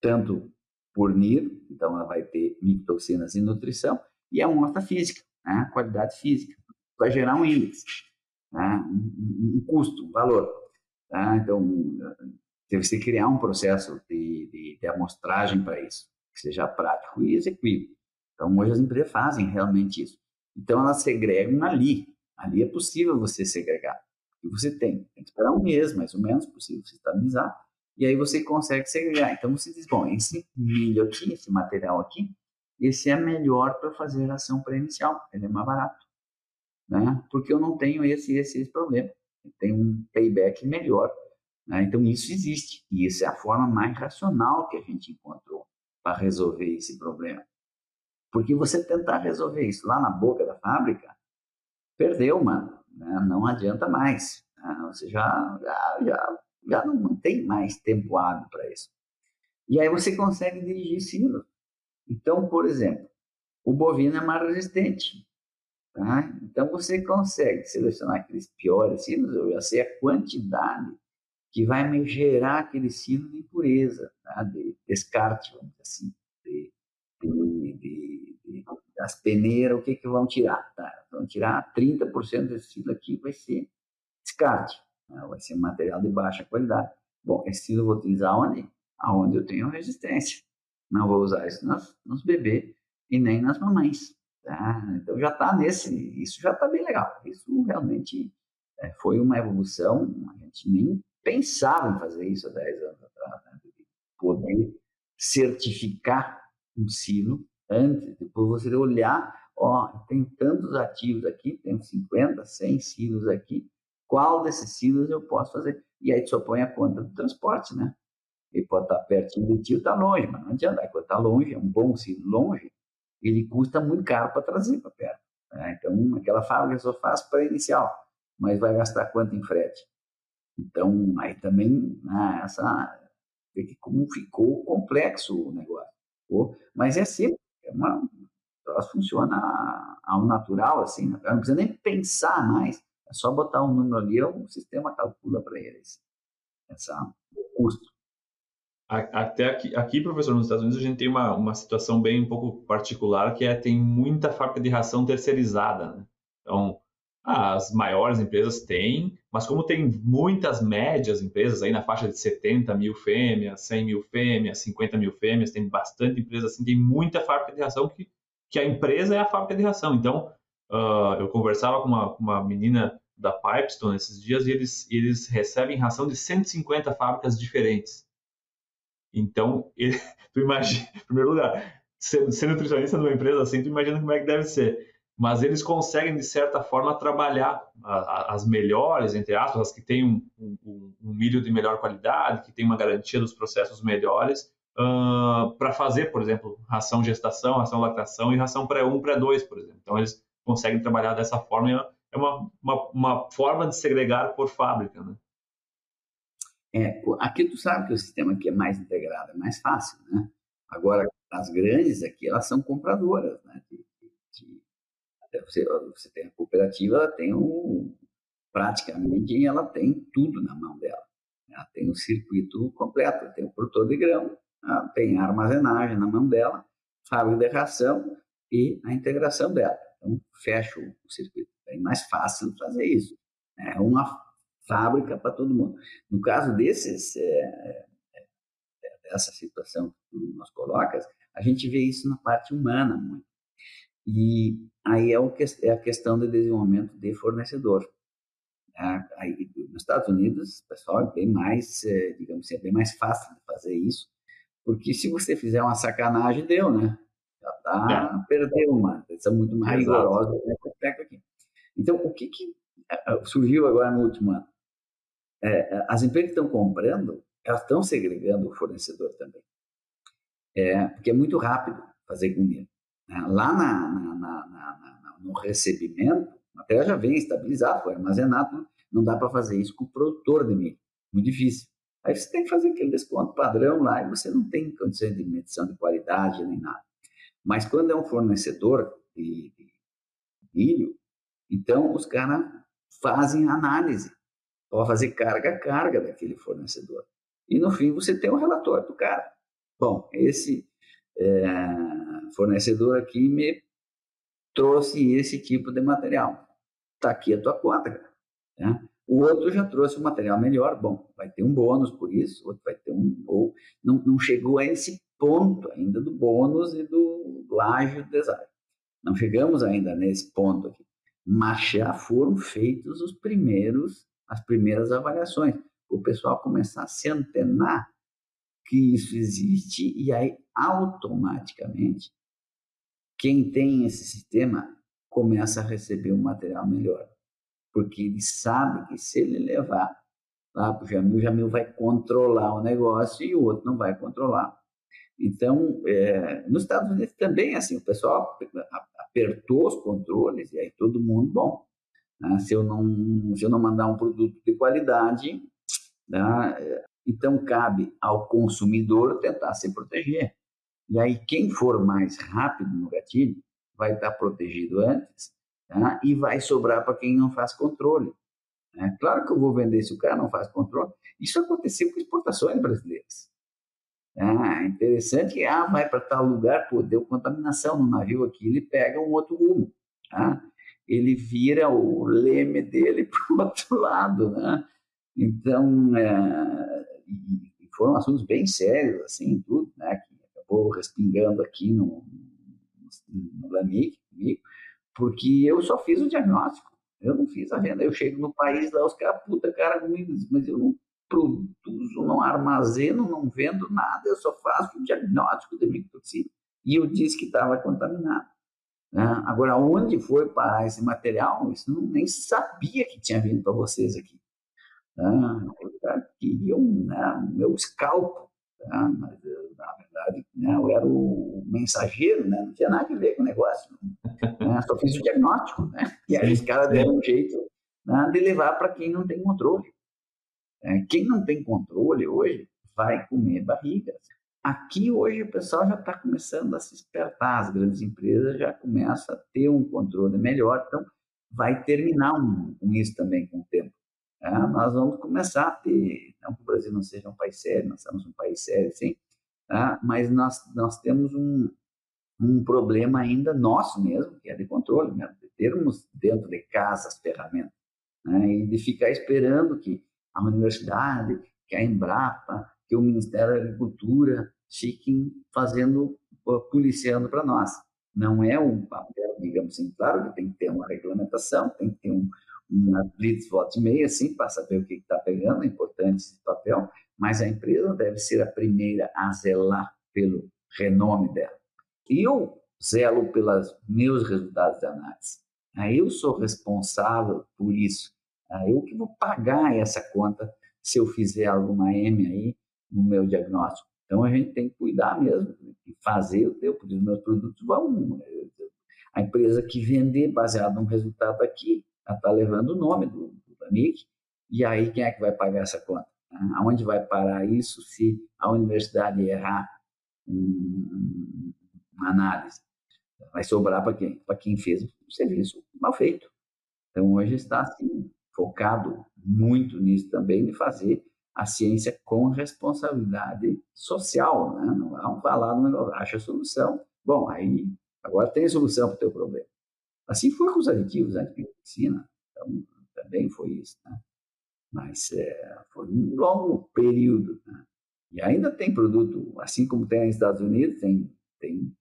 tanto por NIR, então ela vai ter micotoxinas e nutrição, e a amostra física, né, qualidade física, vai gerar um índice, né, um, um, custo, um valor. Tá? Então, se você criar um processo de, de, de amostragem para isso, que seja prático e execuível. Então, hoje as empresas fazem realmente isso. Então, elas segregam ali. Ali é possível você segregar. E você tem. Tem que esperar um mês, mais ou menos, possível se estabilizar. E aí você consegue segregar. Então, você diz, bom, esse milho aqui, esse material aqui, esse é melhor para fazer ação pré-inicial. Ele é mais barato. Né? Porque eu não tenho esse, esse, esse problema. Tenho um payback melhor. Né? Então, isso existe. E isso é a forma mais racional que a gente encontrou para resolver esse problema. Porque você tentar resolver isso lá na boca da fábrica, perdeu, mano. Né? Não adianta mais. Né? Você já, já, já, já não tem mais tempo hábil para isso. E aí você consegue dirigir silos. Então, por exemplo, o bovino é mais resistente. Tá? Então você consegue selecionar aqueles piores silos, eu já sei a quantidade que vai me gerar aquele silo de impureza, tá? de descarte, vamos dizer assim, de, de, de, de das peneiras, o que que vão tirar? Tá? Vão tirar 30% desse silo aqui, vai ser descarte, né? vai ser material de baixa qualidade. Bom, esse silo eu vou utilizar onde? Aonde eu tenho resistência. Não vou usar isso nos, nos bebês e nem nas mamães. Tá? Então já está nesse, isso já está bem legal. Isso realmente é, foi uma evolução, a gente nem pensava em fazer isso há 10 anos atrás, né? poder certificar um silo antes, depois você olhar, ó, tem tantos ativos aqui, tem 50, 100 silos aqui, qual desses silos eu posso fazer? E aí tu só põe a conta do transporte, né? Ele pode estar pertinho de ti ou está longe, mas não adianta, quando está longe, é um bom silo longe, ele custa muito caro para trazer para perto. Né? Então, aquela fábrica só faz para inicial, mas vai gastar quanto em frete? Então, aí também, né, essa, como ficou complexo o negócio. Mas é sempre, é uma, ela funciona ao natural, assim, né? não precisa nem pensar mais, é só botar um número ali, o sistema calcula para eles essa, o custo. Até aqui, aqui, professor, nos Estados Unidos a gente tem uma, uma situação bem um pouco particular, que é tem muita fábrica de ração terceirizada. Né? Então, as maiores empresas têm, mas como tem muitas médias empresas aí na faixa de 70 mil fêmeas, 100 mil fêmeas, 50 mil fêmeas, tem bastante empresa assim, tem muita fábrica de ração que, que a empresa é a fábrica de ração. Então, uh, eu conversava com uma, uma menina da Pipestone esses dias e eles, eles recebem ração de 150 fábricas diferentes. Então, ele, tu imagina, em primeiro lugar, ser, ser nutricionista numa empresa assim, tu imagina como é que deve ser mas eles conseguem, de certa forma, trabalhar as melhores, entre aspas, as que têm um, um, um milho de melhor qualidade, que tem uma garantia dos processos melhores, uh, para fazer, por exemplo, ração gestação, ração lactação e ração pré-1, pré-2, por exemplo. Então, eles conseguem trabalhar dessa forma, é uma, uma, uma forma de segregar por fábrica, né? É, aqui tu sabe que o sistema aqui é mais integrado, é mais fácil, né? Agora, as grandes aqui, elas são compradoras, né? De você, você tem a cooperativa, ela tem um, praticamente ela tem tudo na mão dela. Ela tem o circuito completo, tem o produtor de grão, tem a armazenagem na mão dela, fábrica de ração e a integração dela. Então, fecha o circuito. É mais fácil fazer isso. É uma fábrica para todo mundo. No caso desses, é, é, é, dessa situação que tu nos colocas, a gente vê isso na parte humana muito. E aí é, o que, é a questão do desenvolvimento de fornecedor. É, aí, nos Estados Unidos, pessoal, é bem mais, é, digamos assim, é bem mais fácil de fazer isso, porque se você fizer uma sacanagem, deu, né? Já tá, é. perdeu uma. Eles muito mais rigorosos nesse aspecto aqui. Então, o que, que surgiu agora no último ano? É, as empresas que estão comprando, elas estão segregando o fornecedor também. É, porque é muito rápido fazer com milho. Né? Lá na, na, na, no recebimento, a material já vem estabilizado, foi armazenado, não dá para fazer isso com o produtor de milho. Muito difícil. Aí você tem que fazer aquele desconto padrão lá e você não tem condições de medição de qualidade nem nada. Mas quando é um fornecedor de, de milho, então os caras fazem análise para fazer carga a carga daquele fornecedor. E no fim você tem o relatório do cara. Bom, esse é, fornecedor aqui me trouxe esse tipo de material. Está aqui a tua conta, cara. Né? O outro já trouxe um material melhor, bom, vai ter um bônus por isso, outro vai ter um. Ou não, não chegou a esse ponto ainda do bônus e do, do ágil design. Não chegamos ainda nesse ponto aqui. Mas já foram feitos os primeiros, as primeiras avaliações. O pessoal começar a se antenar que isso existe e aí automaticamente quem tem esse sistema começa a receber um material melhor, porque ele sabe que se ele levar lá para o Jamil, o Jamil vai controlar o negócio e o outro não vai controlar. Então, é, nos Estados Unidos também, assim, o pessoal apertou os controles e aí todo mundo, bom, né, se, eu não, se eu não mandar um produto de qualidade, né, então, cabe ao consumidor tentar se proteger. E aí, quem for mais rápido no gatilho vai estar protegido antes tá? e vai sobrar para quem não faz controle. É claro que eu vou vender se o cara não faz controle. Isso aconteceu com exportações brasileiras. É interessante ah, vai para tal lugar, pô, deu contaminação no navio aqui, ele pega um outro rumo. Tá? Ele vira o leme dele para o outro lado. Né? Então, é, foram assuntos bem sérios, assim, tudo, né, que acabou respingando aqui no, no, porque eu só fiz o diagnóstico, eu não fiz a venda. Eu chego no país lá, os caras, puta cara comigo, mas eu não produzo, não armazeno, não vendo nada, eu só faço o diagnóstico de micotoxina. E eu disse que estava contaminado. Né? Agora, onde foi parar esse material? Isso não, nem sabia que tinha vindo para vocês aqui. Né? Queriam né, meu escalpo, né? mas eu, na verdade né, eu era o mensageiro, né? não tinha nada a ver com o negócio, né? só fiz o diagnóstico. Né? E aí os caras deram um jeito né, de levar para quem não tem controle. É, quem não tem controle hoje vai comer barrigas. Aqui hoje o pessoal já está começando a se despertar, as grandes empresas já começam a ter um controle melhor, então vai terminar um, com isso também com o tempo. Nós vamos começar a ter, não que o Brasil não seja um país sério, nós somos um país sério, sim, tá? mas nós, nós temos um, um problema ainda nosso mesmo, que é de controle, né? de termos dentro de casa as ferramentas, né? e de ficar esperando que a universidade, que a Embrapa, que o Ministério da Agricultura fiquem fazendo, policiando para nós. Não é um papel, digamos assim, claro que tem que ter uma regulamentação, tem que ter um, uma blitz vote meia, assim, para saber o que está pegando, é importante esse papel, mas a empresa deve ser a primeira a zelar pelo renome dela. Eu zelo pelos meus resultados de análise. Eu sou responsável por isso. Eu que vou pagar essa conta se eu fizer alguma M aí no meu diagnóstico. Então a gente tem que cuidar mesmo e fazer o teu, os meus produtos vão. A empresa que vender baseado no resultado aqui, ela está levando o nome do, do e aí quem é que vai pagar essa conta? Aonde vai parar isso se a universidade errar um, uma análise? Vai sobrar para quem? Para quem fez o serviço mal feito. Então, hoje está assim, focado muito nisso também, de fazer a ciência com responsabilidade social. Né? Não vamos falar no negócio, acha solução. Bom, aí agora tem solução para o teu problema. Assim foi com os aditivos da medicina, então também foi isso. Né? mas é, foi um longo período. Né? E ainda tem produto, assim como tem nos Estados Unidos, tem, tem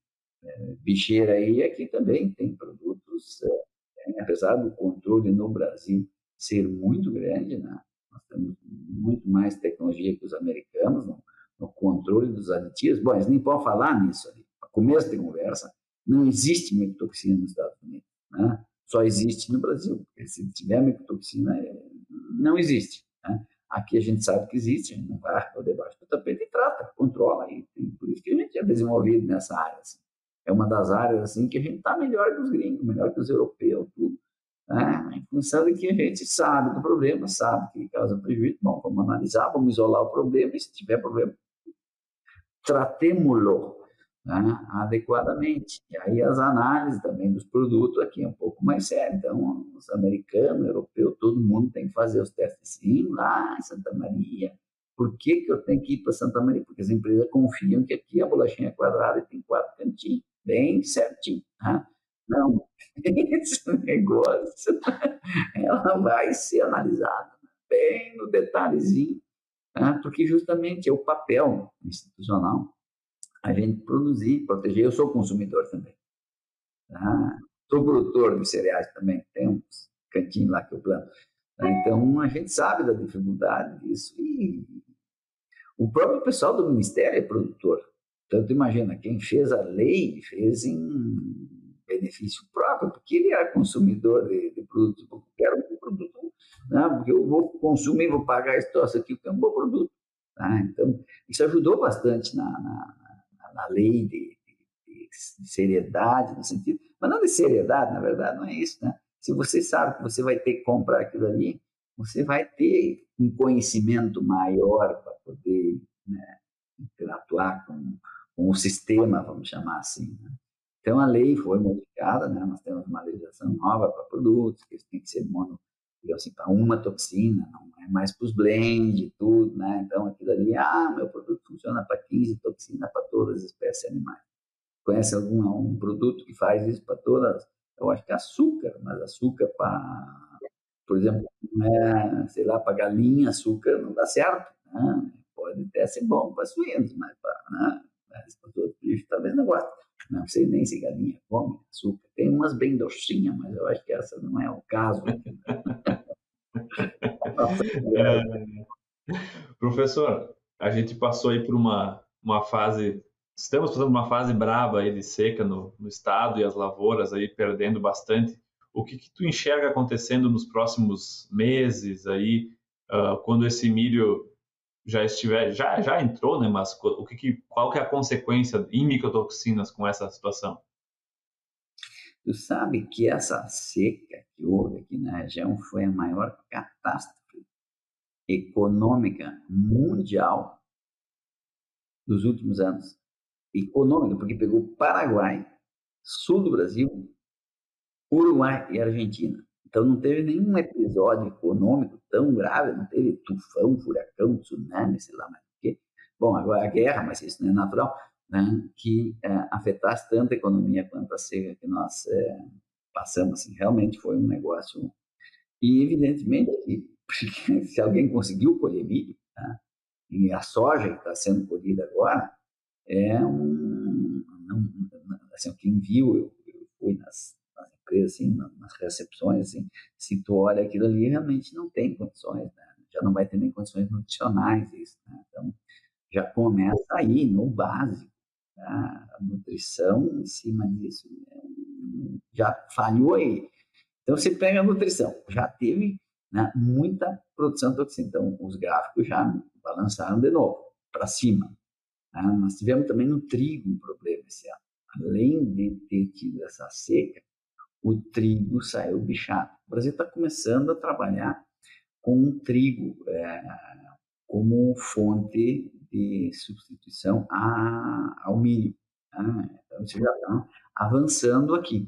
é, bicheira aí, aqui também tem produtos, é, apesar do controle no Brasil ser muito grande, né? nós temos muito mais tecnologia que os americanos no, no controle dos aditivos. Bom, eles nem podem falar nisso ali. A começo de conversa, não existe micotoxina nos Estados Unidos. Né? Só existe no Brasil. Se tiver micotoxina, é, não existe. Né? Aqui a gente sabe que existe, a gente não vai por debaixo do tapete e trata, controla. E por isso que a gente é desenvolvido nessa área. Assim. É uma das áreas assim que a gente está melhor que os gringos, melhor que os europeus, tudo. Né? Em função que a gente sabe do problema, sabe que causa prejuízo. Bom, vamos analisar, vamos isolar o problema e se tiver problema, tratemos-lo né, adequadamente. E aí as análises também dos produtos aqui é um pouco mais sério. Então, os americanos, europeus, todo mundo tem que fazer os testes sim lá em Santa Maria. Por que, que eu tenho que ir para Santa Maria? Porque as empresas confiam que aqui a bolachinha é quadrada e tem quatro cantinhos, bem certinho. Né? Não, esse negócio ela vai ser analisada bem no detalhezinho, né? porque justamente é o papel institucional a gente produzir, proteger. Eu sou consumidor também. Tá? Sou produtor de cereais também, tem uns cantinhos lá que eu planto. Tá? Então, a gente sabe da dificuldade disso. E o próprio pessoal do Ministério é produtor. Então, tu imagina, quem fez a lei fez em benefício próprio, porque ele é consumidor de, de produtos. Eu quero um produto, né? porque eu vou consumir, vou pagar esse troço aqui, porque é um bom produto. Tá? Então, isso ajudou bastante na, na na lei de, de, de, seriedade, no sentido, mas não de seriedade, na verdade, não é isso, né? Se você sabe que você vai ter que comprar aquilo ali, você vai ter um conhecimento maior para poder né, atuar com, com o sistema, vamos chamar assim. Né? Então, a lei foi modificada, né? nós temos uma legislação nova para produtos, que tem que ser mono, assim, para uma toxina, não é mais para os blend e tudo, né? Então, aquilo ali, ah, meu produto funciona para 15 toxinas para todas as espécies animais. Conhece algum um produto que faz isso para todas? Eu acho que é açúcar, mas açúcar para, por exemplo, é, sei lá, para galinha, açúcar não dá certo. Né? Pode até ser bom para suínos, mas para né? para outros bichos talvez não goste. Não sei nem se galinha come açúcar. Tem umas bem docinhas, mas eu acho que essa não é o caso. é, professor, a gente passou aí por uma, uma fase, estamos passando uma fase braba aí de seca no, no estado e as lavouras aí perdendo bastante. O que, que tu enxerga acontecendo nos próximos meses aí, uh, quando esse milho já estiver, já, já entrou, né? Mas o que, que qual que é a consequência em micotoxinas com essa situação? Tu sabe que essa seca que houve aqui na região foi a maior catástrofe econômica mundial dos últimos anos. Econômica, porque pegou Paraguai, sul do Brasil, Uruguai e Argentina. Então não teve nenhum episódio econômico tão grave, não teve tufão, furacão, tsunami, sei lá mais o quê. Bom, agora a guerra, mas isso não é natural, né, que é, afetasse tanto a economia quanto a seca que nós é, passamos. Assim, realmente foi um negócio. E evidentemente se alguém conseguiu colher milho, né, e a soja que está sendo colhida agora, é um. Não, assim, quem viu, eu, eu fui nas, empresa, assim, nas recepções, assim, se tu olha aquilo ali, realmente não tem condições, né? Já não vai ter nem condições nutricionais isso, né? Então, já começa aí, no básico, né? a nutrição em cima disso né? já falhou aí. Então, você pega a nutrição, já teve né, muita produção de toxina. Então, os gráficos já balançaram de novo, para cima. Né? Nós tivemos também no trigo um problema esse ano. Além de ter tido essa seca, o trigo saiu bichado. O Brasil está começando a trabalhar com o trigo é, como fonte de substituição a, ao milho. Né? Então, isso já está avançando aqui.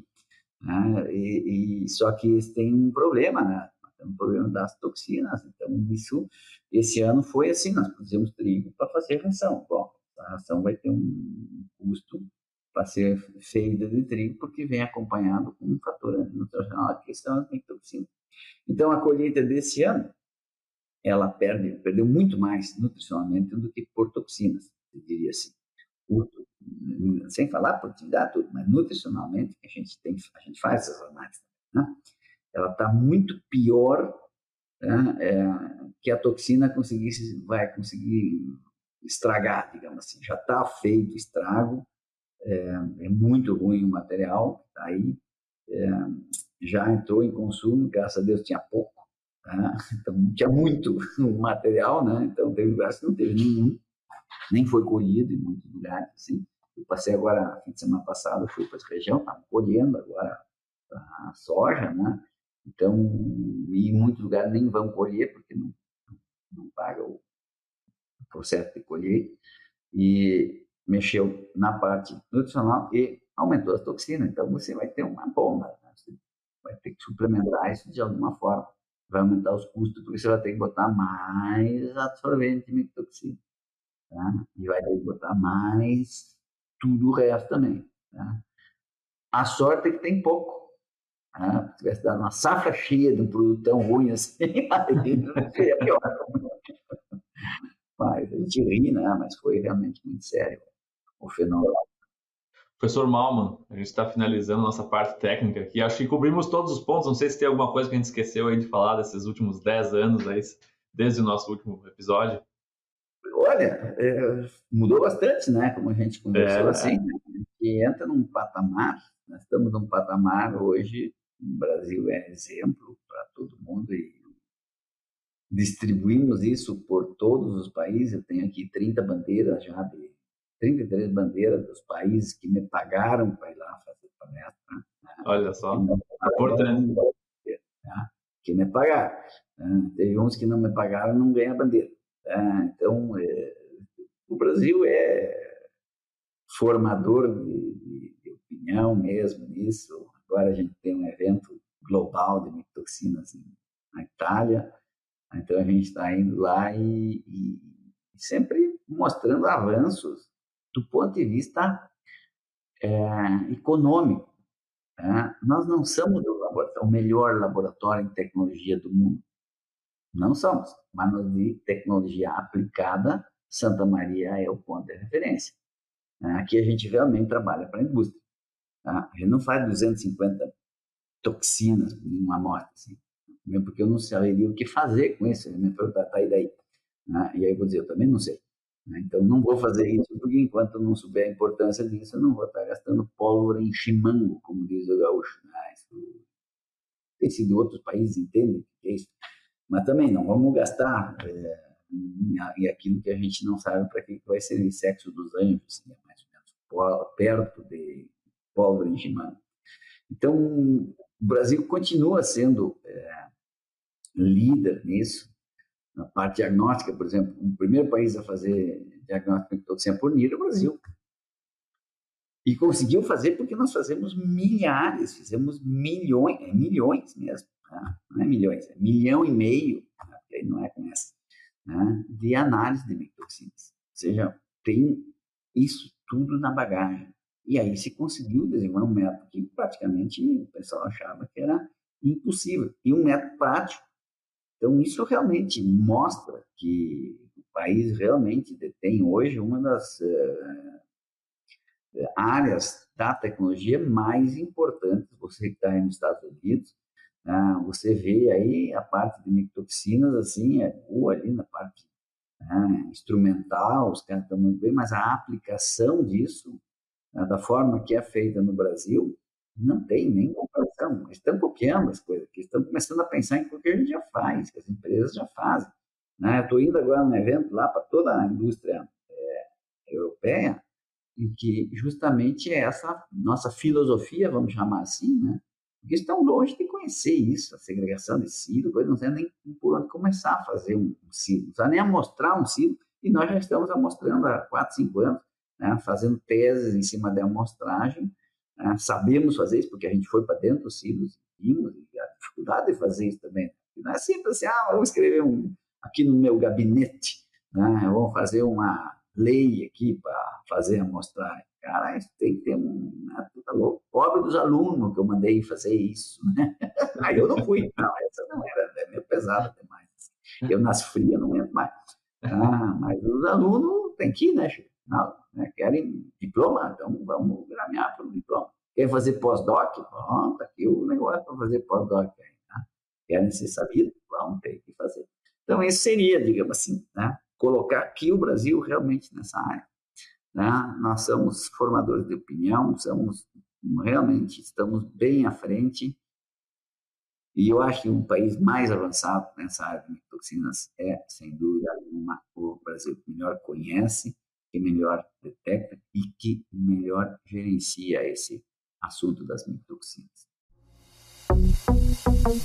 Né? E, e, só que tem um problema, né? Tem um problema das toxinas. Então, isso, esse ano foi assim: nós produzimos trigo para fazer ração. Bom, a ração vai ter um custo para ser feita de trigo, porque vem acompanhado com um fator nutricional que são as mictoxinas. Então, a colheita desse ano, ela perde, perdeu muito mais nutricionalmente do que por toxinas, eu diria assim. sem falar por atividade, tudo, mas nutricionalmente a gente tem, a gente faz essas análises, né? ela está muito pior né? é, que a toxina conseguisse, vai conseguir estragar, digamos assim. Já está feito estrago, é, é, muito ruim o material, está aí, é, já entrou em consumo, graças a Deus tinha pouco, tá? então tinha muito material, né? então teve lugares que não teve nenhum, nem foi colhido em muitos lugares, assim. Eu passei agora, fim de semana passada, fui para essa região, estava colhendo agora a soja, né? Então, em muitos lugares nem vão colher, porque não, não paga o processo de colher. E mexeu na parte nutricional e aumentou as toxinas. Então, você vai ter uma bomba. Né? Você vai ter que suplementar isso de alguma forma. Vai aumentar os custos, porque você vai ter que botar mais absorvente de. Tá? E vai ter que botar mais tudo o resto também. Tá? A sorte é que tem pouco. Ah, se tivesse dado uma safra cheia de um produto tão ruim assim, não seria pior. Mas a gente ri, né? Mas foi realmente muito sério o fenômeno. Professor Malman, a gente está finalizando nossa parte técnica aqui. Acho que cobrimos todos os pontos. Não sei se tem alguma coisa que a gente esqueceu aí de falar desses últimos 10 anos aí, desde o nosso último episódio. Olha, é, mudou bastante, né? Como a gente conversou é, assim, né? que entra num patamar. Nós estamos num patamar hoje o Brasil é exemplo para todo mundo e distribuímos isso por todos os países. Eu tenho aqui 30 bandeiras já de 33 bandeiras dos países que me pagaram para ir lá fazer palestra. Né? Olha só, importante. Tá? Que me pagaram. Né? Teve uns que não me pagaram, não ganham bandeira. Tá? Então, é, o Brasil é formador de, de, de opinião mesmo nisso Agora a gente tem um evento global de mictoxinas na Itália, então a gente está indo lá e, e, sempre mostrando avanços do ponto de vista é, econômico. Né? Nós não somos o melhor laboratório em tecnologia do mundo. Não somos, mas de tecnologia aplicada, Santa Maria é o ponto de referência. Aqui a gente realmente trabalha para a indústria. Tá? A gente não faz 250 toxinas em uma amostra, assim, mesmo porque eu não saberia o que fazer com isso. Me perguntar, tá aí daí? Né? E aí eu vou dizer, eu também não sei. Né? Então não vou fazer isso, porque enquanto não souber a importância disso, eu não vou estar gastando pólvora em chimango, como diz o gaúcho. Né? Isso, tem sido outros países entendem o que é isso. Mas também não vamos gastar é, em, aquilo que a gente não sabe para que vai ser o sexo dos anjos, assim, é mais ou menos perto de pólvora em Shimano. Então, o Brasil continua sendo é, líder nisso. Na parte diagnóstica, por exemplo, o primeiro país a fazer diagnóstico de toxina por NIR é o Brasil. E conseguiu fazer porque nós fazemos milhares, fizemos milhões, é milhões mesmo, tá? não é milhões, é milhão e meio, tá? não é com essa, né? de análise de mictoxinas. Ou seja, tem isso tudo na bagagem. E aí se conseguiu desenvolver um método que praticamente o pessoal achava que era impossível, e um método prático. Então, isso realmente mostra que o país realmente detém hoje uma das uh, áreas da tecnologia mais importantes. Você que está aí nos Estados Unidos, uh, você vê aí a parte de microtoxinas, assim, é boa ali na parte uh, instrumental, os caras estão muito bem, mas a aplicação disso né, da forma que é feita no Brasil, não tem nem comparação. Estão copiando as coisas estão começando a pensar em o que a gente já faz, que as empresas já fazem. Né? Estou indo agora num evento lá para toda a indústria é, europeia, e que justamente é essa nossa filosofia, vamos chamar assim, né? porque estão longe de conhecer isso, a segregação de silo, coisa, não sei nem por onde começar a fazer um, um silo, não precisa nem mostrar um silo, e nós já estamos mostrando há 4, 5 anos né, fazendo teses em cima da amostragem. Né, sabemos fazer isso porque a gente foi para dentro dos silos e vimos a dificuldade de fazer isso também. Não é simples assim, ah, vamos escrever um, aqui no meu gabinete, né, vamos fazer uma lei aqui para fazer a amostragem. Cara, isso tem que ter um. Né, tá louco. Pobre dos alunos que eu mandei fazer isso. Né? Aí eu não fui. Não, essa não era, é meio pesada demais. Eu nas frias não entro mais. Ah, mas os alunos têm que ir, né, Não, né? Querem diploma? Então vamos gramear pelo diploma. Quer fazer pós-doc? Pronto, aqui o negócio para fazer pós-doc. Tá? Querem ser sabidos? Vamos ter que fazer. Então, isso seria, digamos assim, né? colocar aqui o Brasil realmente nessa área. Né? Nós somos formadores de opinião, somos realmente estamos bem à frente. E eu acho que um país mais avançado nessa área de toxinas é, sem dúvida alguma, o Brasil que melhor conhece, que melhor detecta e que melhor gerencia esse assunto das micotoxinas.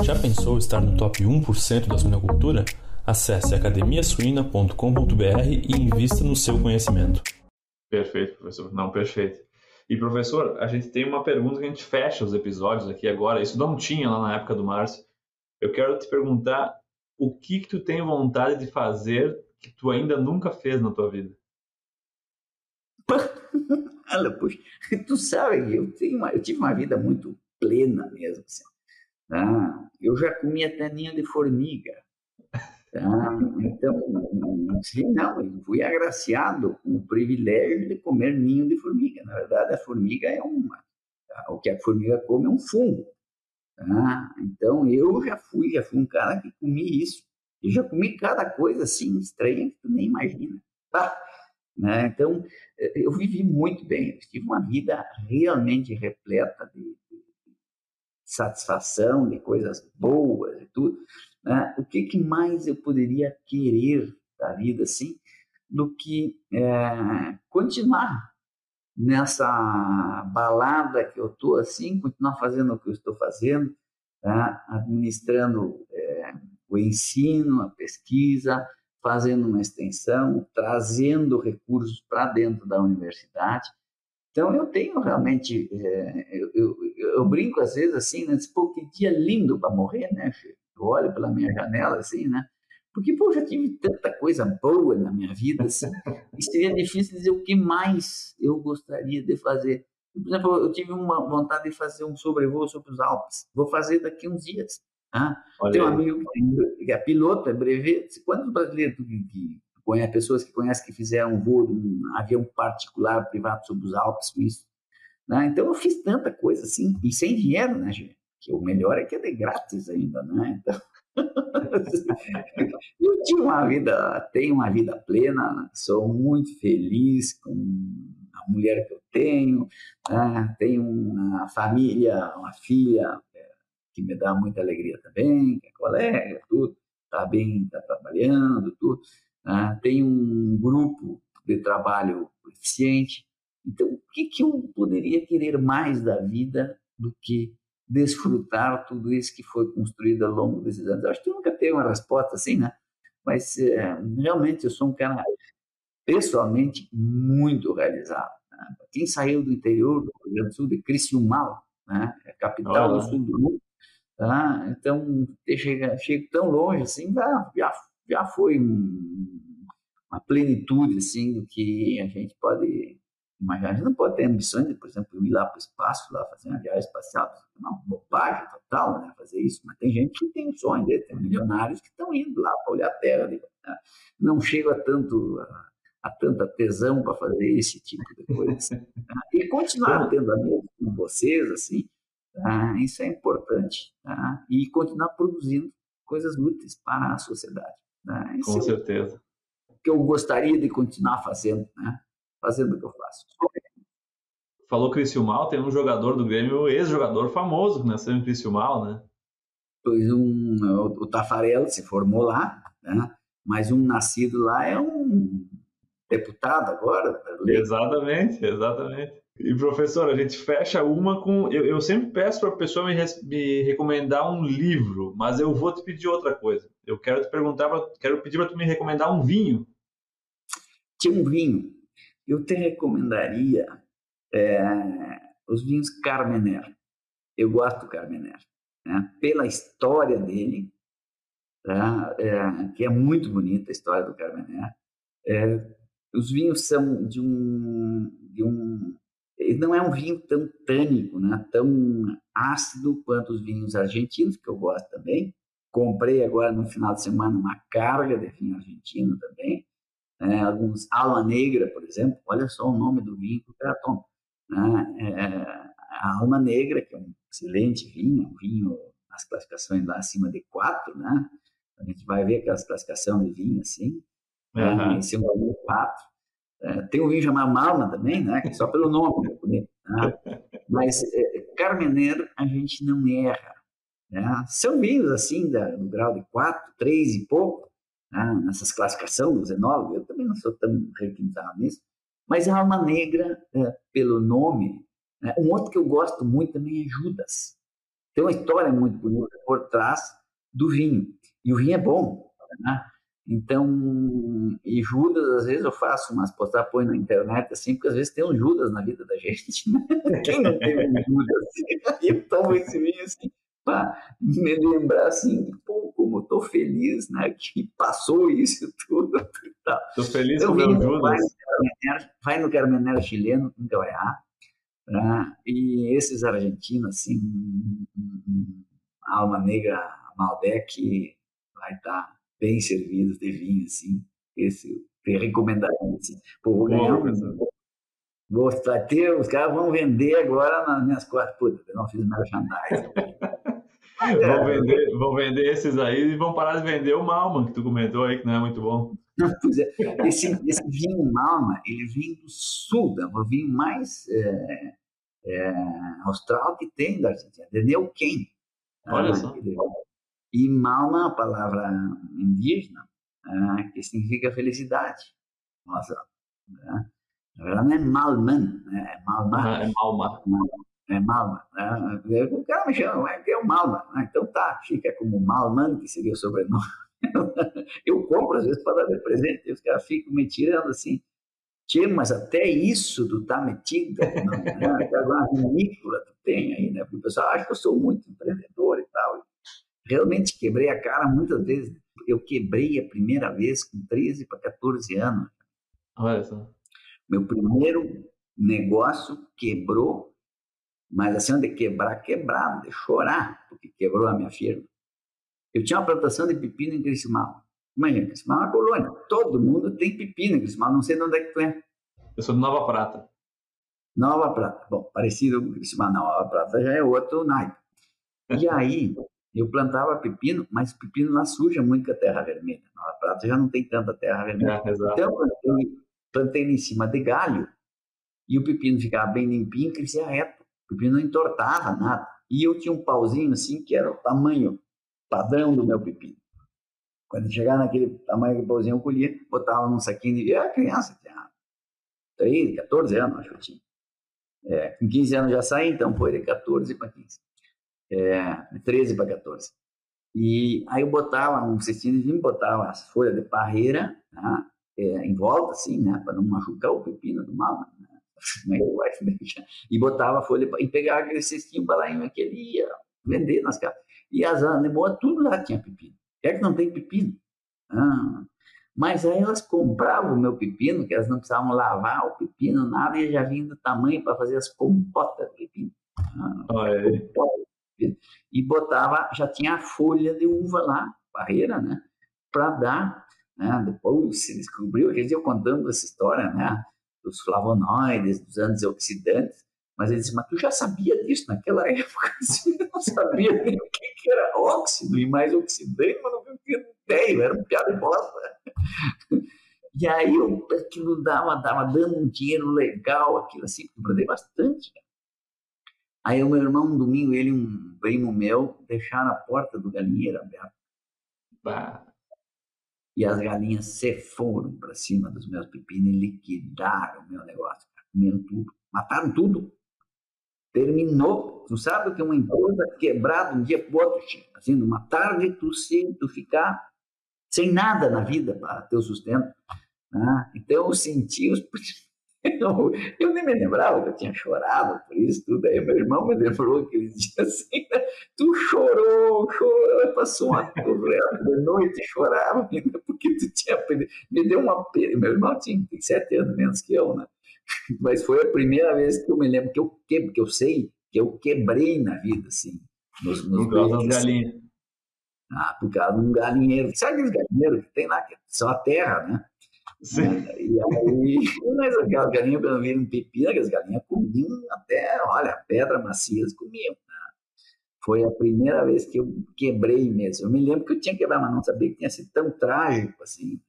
Já pensou estar no top 1% da suinocultura? Acesse academiasuina.com.br e invista no seu conhecimento. Perfeito, professor. Não, perfeito. E, professor, a gente tem uma pergunta que a gente fecha os episódios aqui agora. Isso não tinha lá na época do Márcio. Eu quero te perguntar o que, que tu tem vontade de fazer que tu ainda nunca fez na tua vida? Olha, puxa, tu sabe, eu, tenho uma, eu tive uma vida muito plena mesmo. Assim. Ah, eu já comi até ninho de formiga. Ah, então, sim, não, eu fui agraciado com o privilégio de comer ninho de formiga. Na verdade, a formiga é uma. O que a formiga come é um fungo. Ah, então, eu já fui, já fui um cara que comi isso. E já comi cada coisa assim estranha que tu nem imagina. Tá? Né? Então, eu vivi muito bem. Tive uma vida realmente repleta de, de satisfação, de coisas boas e tudo. Né? O que, que mais eu poderia querer da vida assim do que é, continuar nessa balada que eu estou assim, continuar fazendo o que eu estou fazendo, tá? administrando é, o ensino, a pesquisa, fazendo uma extensão, trazendo recursos para dentro da universidade. Então, eu tenho realmente, é, eu, eu, eu, brinco às vezes assim, né? Pô, que dia lindo para morrer, né? Eu olho pela minha janela assim, né? Porque, pô, já tive tanta coisa boa na minha vida, assim, e seria difícil dizer o que mais eu gostaria de fazer. Por exemplo, eu tive uma vontade de fazer um sobrevoo sobre os Alpes. Vou fazer daqui uns dias. Tem um amigo que é piloto, é brevet. Quantos brasileiros que, que conhece, pessoas que conhecem que fizeram um voo de um avião particular privado sobre os Alpes com isso? Né? Então eu fiz tanta coisa assim, e sem dinheiro, né, gente? Que o melhor é que é de grátis ainda, né? Então, eu tive uma vida, tenho uma vida plena, sou muito feliz com a mulher que eu tenho, né? tenho uma família, uma filha que me dá muita alegria também, que é colega, tudo, está bem, está trabalhando, tudo. Né? Tenho um grupo de trabalho eficiente. Então, o que, que eu poderia querer mais da vida do que desfrutar tudo isso que foi construído ao longo desses anos. Eu acho que eu nunca tenho uma resposta assim, né? Mas é, realmente eu sou um cara pessoalmente muito realizado. Né? Quem saiu do interior do Rio Grande do Sul, de Criciúmal, né? É a capital Olha. do sul do mundo, tá? então chega, chega tão longe assim, já, já, já foi um, uma plenitude assim do que a gente pode mas a gente não pode ter ambições de, por exemplo, ir lá para o espaço, lá fazer uma viagem espacial. É uma bobagem total, né? Fazer isso. Mas tem gente que tem sonho dele, tem milionários que estão indo lá para olhar a Terra. Né? Não chega a tanto a, a tanta tesão para fazer esse tipo de coisa. Assim, né? E continuar tendo amigos com vocês, assim, tá? isso é importante. Tá? E continuar produzindo coisas úteis para a sociedade. Tá? Com é certeza. O que eu gostaria de continuar fazendo, né? fazendo o que eu faço. Falou Criciúmal, tem um jogador do Grêmio, ex-jogador famoso que nasceu em Criciúmal, né? Pois um, o, Tafarel se formou lá, né? mas um nascido lá é um deputado agora. Exatamente, exatamente. E professor, a gente fecha uma com. Eu, eu sempre peço para a pessoa me, me, recomendar um livro, mas eu vou te pedir outra coisa. Eu quero te perguntar, pra, quero pedir para tu me recomendar um vinho. Tinha um vinho eu te recomendaria é, os vinhos Carmener. Eu gosto do Carmener, né? pela história dele, tá? é, que é muito bonita a história do Carmener. É, os vinhos são de um, de um ele não é um vinho tão tânico, né? tão ácido quanto os vinhos argentinos, que eu gosto também, Comprei agora no final de semana uma carga de vinho argentino também. É, alguns Alma Negra, por exemplo. Olha só o nome do vinho que o cara toma. Né? É, a Alma Negra, que é um excelente vinho, um vinho nas classificações lá acima de 4, né? A gente vai ver aquelas classificações de vinho assim. Uhum. Esse é um vinho 4. É, tem vinho chamado Malma também, né? Que só pelo nome é bonito. Né? Mas é, Carmener a gente não erra. Né? São vinhos assim, da, no grau de 4, 3 e pouco, né? nessas classificações dos enólogos. Eu também não sou tão requintado nisso. Mas a Alma Negra, é, pelo nome, né? um outro que eu gosto muito também é Judas. Tem uma história muito bonita por trás do vinho. E o vinho é bom. Né? Então, e Judas, às vezes eu faço umas postagens, põe na internet, assim, porque às vezes tem um Judas na vida da gente, né? Quem não tem um Judas? E eu tomo esse vinho, assim, para me lembrar, assim, pô, como eu tô feliz, né, que passou isso tudo. Tá. Tô feliz então, com o meu Judas. Vai no Carmenera chileno, nunca vai errar. Né? E esses argentinos, assim, Alma Negra, Malbec, vai estar... Tá bem servidos de vinho, assim. Esse eu recomendaria, assim. Pô, vou ganhar um... Vou ter, os caras vão vender agora nas minhas costas. Puta, eu não fiz merchandising. vão, vender, vão vender esses aí e vão parar de vender o Malman, que tu comentou aí, que não é muito bom. Pois é, esse, esse vinho Malma, ele vem do sul, é o vinho mais é, é, austral que tem da Argentina, de Neuquén. Olha ah, só. Ele, e Malma, a palavra indígena, é, que significa felicidade. Nossa, né? na verdade não é Malman, né? é Malma. É Malma. É Malma. Né? O cara me chama, é é o Malma. Ah, então tá, fica como Malman, que seria o sobrenome. Eu compro às vezes para dar de presente, e os caras ficam me tirando assim. Tchê, mas até isso tu tá metido, não, né? Agora ridícula tu tem aí, né? Porque o pessoal acha que eu sou muito empreendedor e tal realmente quebrei a cara muitas vezes. Eu quebrei a primeira vez com 13 para 14 anos. Olha só. Meu primeiro negócio quebrou, mas assim, de quebrar, quebrado, de chorar, porque quebrou a minha firma. Eu tinha uma plantação de pepino em Criciúmal. Imagina, Criciúmal é uma colônia. Todo mundo tem pepino em Criciúmal. Não sei de onde é que tu é. Eu sou de Nova Prata. Nova Prata. Bom, parecido com Criciúmal. Nova Prata já é outro naipe. E aí, eu plantava pepino, mas pepino lá suja muito com a terra vermelha. Na prata já não tem tanta terra vermelha. É, então, eu plantei ele em cima de galho e o pepino ficava bem limpinho e crescia reto. O pepino não entortava nada. E eu tinha um pauzinho assim que era o tamanho padrão do meu pepino. Quando chegava naquele tamanho do pauzinho, eu colhia, botava num saquinho de. Eu era criança, tinha 13, 14 anos, acho que eu tinha. É, com 15 anos já saí, então foi de 14 para 15 é, 13 para 14. E aí eu botava um cestinho de vinho, botava as folhas de parreira né, é, em volta, assim, né, para não machucar o pepino do mal. Né, e botava a folha e pegava aquele cestinho balainho que ele ia vender nas casas. E as anemoas, tudo lá tinha pepino. É que não tem pepino. Ah, mas aí elas compravam o meu pepino, que elas não precisavam lavar o pepino, nada, e já vinha do tamanho para fazer as compotas de pepino. Ah, compota e botava, já tinha a folha de uva lá, barreira, né, para dar, né, depois se descobriu, dizer, eu contando essa história, né, dos flavonoides, dos antioxidantes, mas ele disse, mas tu já sabia disso naquela época? Eu não sabia nem o que, era óxido e mais oxidante, mas não tinha ideia, era um piada de bosta. E aí eu, aquilo dava, dava dando um dinheiro legal, aquilo assim, eu guardei bastante. Né? Aí o meu irmão, um domingo, ele e um primo meu deixaram a porta do galinheiro aberta. Bah. E as galinhas se foram para cima dos meus pepinos e liquidaram o meu negócio. Comeram tudo. Mataram tudo. Terminou. Tu sabe o que é uma empresa quebrada um dia pro outro, assim, numa tarde tu, se, tu ficar sem nada na vida para ter o sustento. Né? Então eu senti os eu, eu nem me lembrava que eu tinha chorado por isso tudo. Aí meu irmão me lembrou aqueles dias assim, né? tu chorou, chorou, passou uma de noite chorava ainda porque tu tinha me deu uma pena. Meu irmão tinha sete anos menos que eu, né? Mas foi a primeira vez que eu me lembro que eu que, que eu sei que eu quebrei na vida, assim, nos, nos Por causa das galinhas. Ah, por causa de um galinheiro. Sabe aqueles galinheiros que tem lá, que são a terra, né? Sim. E aí, mas aquelas galinhas, quando viram pepino, aquelas galinhas comiam até, olha, pedra macias comiam. Né? Foi a primeira vez que eu quebrei mesmo. Eu me lembro que eu tinha quebrado, mas não sabia que tinha sido tão trágico assim.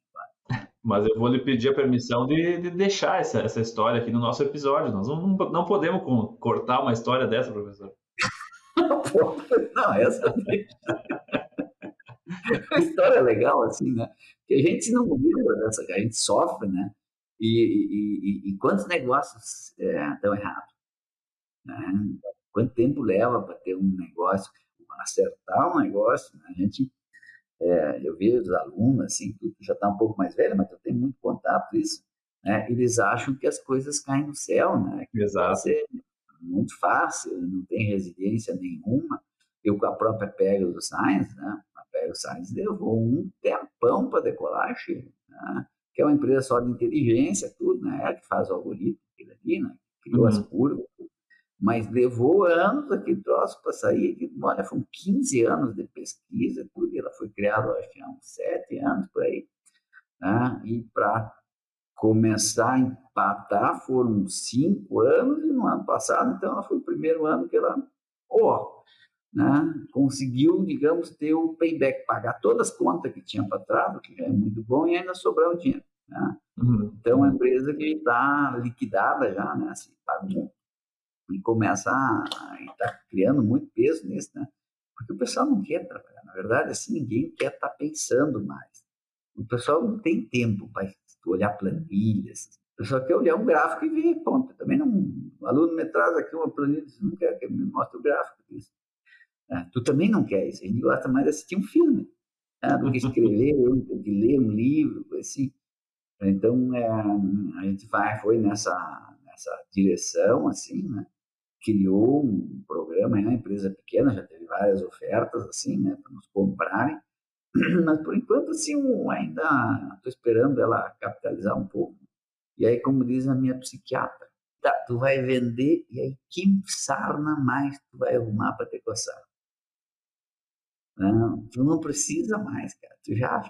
Mas eu vou lhe pedir a permissão de, de deixar essa, essa história aqui no nosso episódio. Nós não, não podemos cortar uma história dessa, professor. não, essa. a história é legal, assim, né? Que a gente não lembra dessa, a gente sofre, né? E, e, e, e quantos negócios é, estão errados? Né? Quanto tempo leva para ter um negócio, acertar um negócio? Né? A gente, é, eu vejo os alunos, assim, que já está um pouco mais velho, mas eu tenho muito contato isso, né? Eles acham que as coisas caem do céu, né? Que Exato. Ser muito fácil, não tem residência nenhuma. Eu com a própria Pegasus Science, né? O Science levou um tempão para decolar, Chile, né? que é uma empresa só de inteligência, tudo, né? É que faz o algoritmo, aquilo ali, né? criou uhum. as curvas, mas levou anos aquele troço para sair, que, olha, foram 15 anos de pesquisa, tudo, ela foi criada, acho que há uns 7 anos por aí, né? e para começar a empatar foram 5 anos, e no ano passado, então, foi o primeiro ano que ela, oh, né, conseguiu, digamos, ter o payback, pagar todas as contas que tinha para trás, que já é muito bom, e ainda sobrar o dinheiro. Né? Uhum. Então, é uma empresa que está liquidada já, né, assim, pagou, e começa a estar tá criando muito peso nisso, né? Porque o pessoal não quer trabalhar. Na verdade, assim, ninguém quer estar tá pensando mais. O pessoal não tem tempo para olhar planilhas. O pessoal quer olhar um gráfico e ver, ponto. Também não. O aluno me traz aqui uma planilha, não quer que me mostre o gráfico disso. Ah, tu também não quer isso, a gente gosta mais de assistir um filme né, do que escrever, de ler um livro, assim. Então, é, a gente vai, foi nessa, nessa direção, assim, né? Criou um programa, é uma empresa pequena, já teve várias ofertas, assim, né, para nos comprarem, mas por enquanto, assim, ainda estou esperando ela capitalizar um pouco. E aí, como diz a minha psiquiatra, tá, tu vai vender e aí quem sarna mais tu vai arrumar para te coçar? Não, tu não precisa mais, cara. Tu já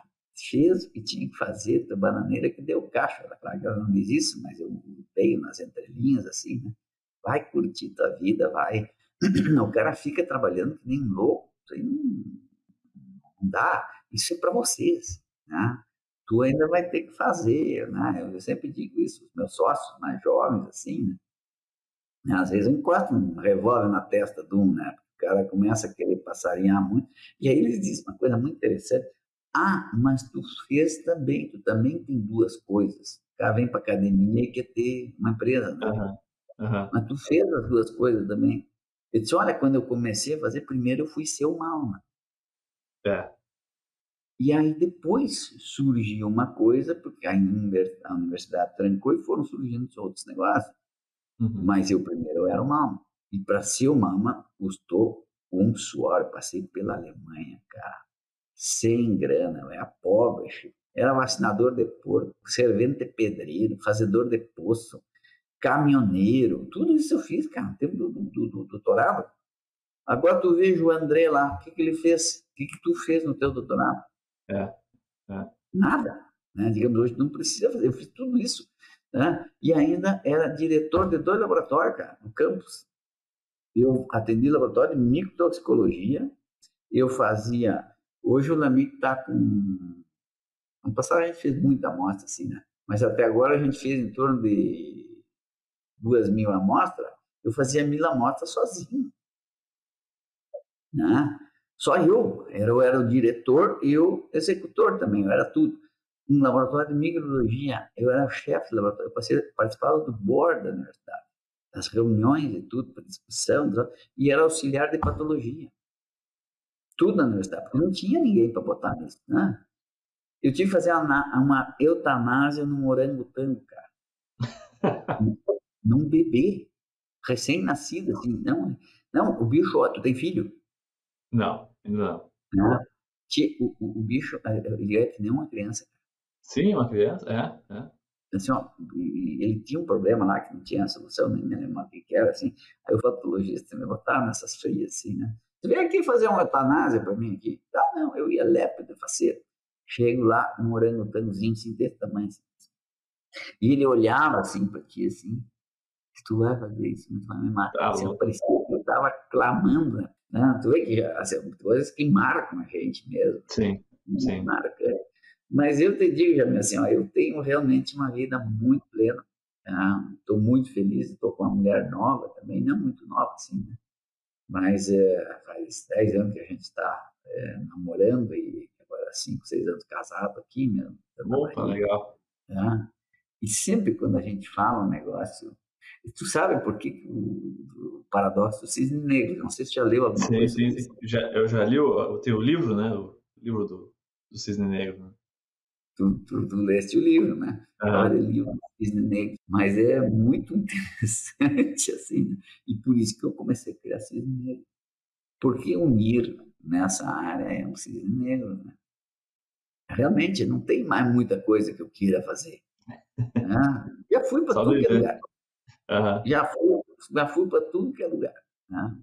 fez o que tinha que fazer, tua bananeira que deu caixa. Claro que ela não diz isso, mas eu veio nas entrelinhas assim, né? Vai curtir tua vida, vai. O cara fica trabalhando que nem louco. Aí não dá. Isso é para vocês, né? Tu ainda vai ter que fazer, né? Eu sempre digo isso, os meus sócios mais jovens, assim, né? Às vezes eu encosto um revólver na testa de um, né? Cara começa a querer passarinhar muito. E aí eles dizem uma coisa muito interessante. Ah, mas tu fez também, tu também tem duas coisas. O cara vem para academia e quer ter uma empresa, né? Uhum. Uhum. Mas tu fez as duas coisas também. Eu disse, olha, quando eu comecei a fazer, primeiro eu fui ser uma alma. É. E aí depois surgiu uma coisa, porque a universidade trancou e foram surgindo outros negócios. Uhum. Mas eu primeiro eu era uma alma. E para ser uma alma custou um suor. Passei pela Alemanha, cara, sem grana, eu era pobre, era vacinador de porco, servente pedreiro, fazedor de poço, caminhoneiro, tudo isso eu fiz, cara, no tempo do, do, do, do doutorado. Agora tu veja o André lá, o que, que ele fez? O que, que tu fez no teu doutorado? É, é. Nada. Né? Digamos, hoje não precisa fazer, eu fiz tudo isso. Né? E ainda era diretor de dois laboratórios, cara, no campus. Eu atendi laboratório de microtoxicologia, eu fazia. Hoje o Lamic está com. No passado a gente fez muita amostra, assim, né? Mas até agora a gente fez em torno de duas mil amostras. Eu fazia mil amostras sozinho. Né? Só eu. Eu era o diretor e o executor também, eu era tudo. No laboratório de microbiologia, eu era o chefe do laboratório, eu participava do board da universidade as reuniões e tudo, para discussão, e era auxiliar de patologia. Tudo na universidade, porque não tinha ninguém para botar nisso. Né? Eu tive que fazer uma, uma eutanásia num orangotango, cara. num bebê, recém-nascido, assim. Não, não, o bicho, ó, tu tem filho? Não, não. não. O, o, o bicho, ele é que nem uma criança. Sim, uma criança, é, é assim, ó, ele tinha um problema lá que não tinha solução, nem me lembro o que era, assim. Aí o patologista me botava nessas frias, assim, né? Você vem aqui fazer uma eutanásia para mim aqui? Ah, não, eu ia lépido, faceiro. Chego lá, um orangotangozinho assim, desse tamanho. Assim. E ele olhava assim para ti, assim, tu vai fazer isso, tu vai me matar. Assim, eu parecia que eu estava clamando, né? Tu vê que assim, coisas que marcam a gente mesmo. Sim, sim. Marca. Mas eu te digo, Jamil, assim, ó, eu tenho realmente uma vida muito plena. Estou tá? muito feliz, estou com uma mulher nova também, não muito nova assim, né? Mas é, faz 10 anos que a gente está é, namorando e agora 5, 6 anos casado aqui mesmo. Opa, legal. Tá? E sempre quando a gente fala um negócio, tu sabe por que o, o paradoxo do cisne negro? Não sei se já leu alguma sim, coisa. Sim, sim. Já, eu já li o, o teu livro, né? O livro do, do cisne negro. Né? Tu, tu, tu, leste o livro, né? Uhum. Olha ali o cisne negro. Mas é muito interessante, assim. Né? E por isso que eu comecei a criar cisne negro. Porque unir nessa área é um cisne negro, né? Realmente, não tem mais muita coisa que eu queira fazer. Ah, já fui para tudo que é lugar. Uhum. Já fui, já fui para tudo que é lugar. Né?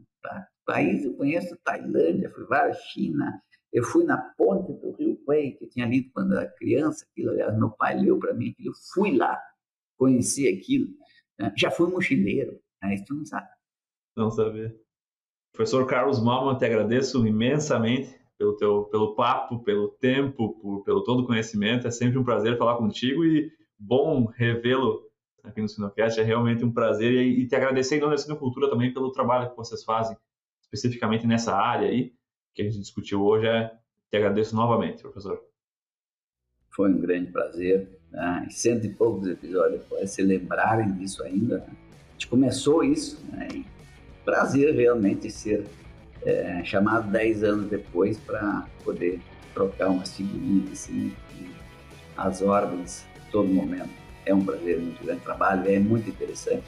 País eu conheço Tailândia, fui várias China. Eu fui na ponte do Rio Quay, que eu tinha lido quando era criança, aquilo, aliás, meu pai leu para mim aquilo. Eu fui lá, conheci aquilo. Né? Já fui mochileiro, né? tu não sabe. Não sabia. Professor Carlos Malman, te agradeço imensamente pelo teu pelo papo, pelo tempo, por, pelo todo o conhecimento. É sempre um prazer falar contigo e bom revê-lo aqui no Sinocast. É realmente um prazer e, e te agradecer em nome da Sinocultura também pelo trabalho que vocês fazem, especificamente nessa área aí que a gente discutiu hoje. É, te agradeço novamente, professor. Foi um grande prazer. Né? Cento e poucos episódios depois, se lembrarem disso ainda. Né? A gente começou isso. Né? E prazer realmente ser é, chamado dez anos depois para poder trocar umas figurinhas assim, as ordens todo momento. É um prazer muito grande trabalho, é muito interessante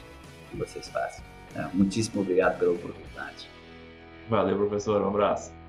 o que vocês fazem. É, muitíssimo obrigado pela oportunidade. Valeu, professor. Um abraço.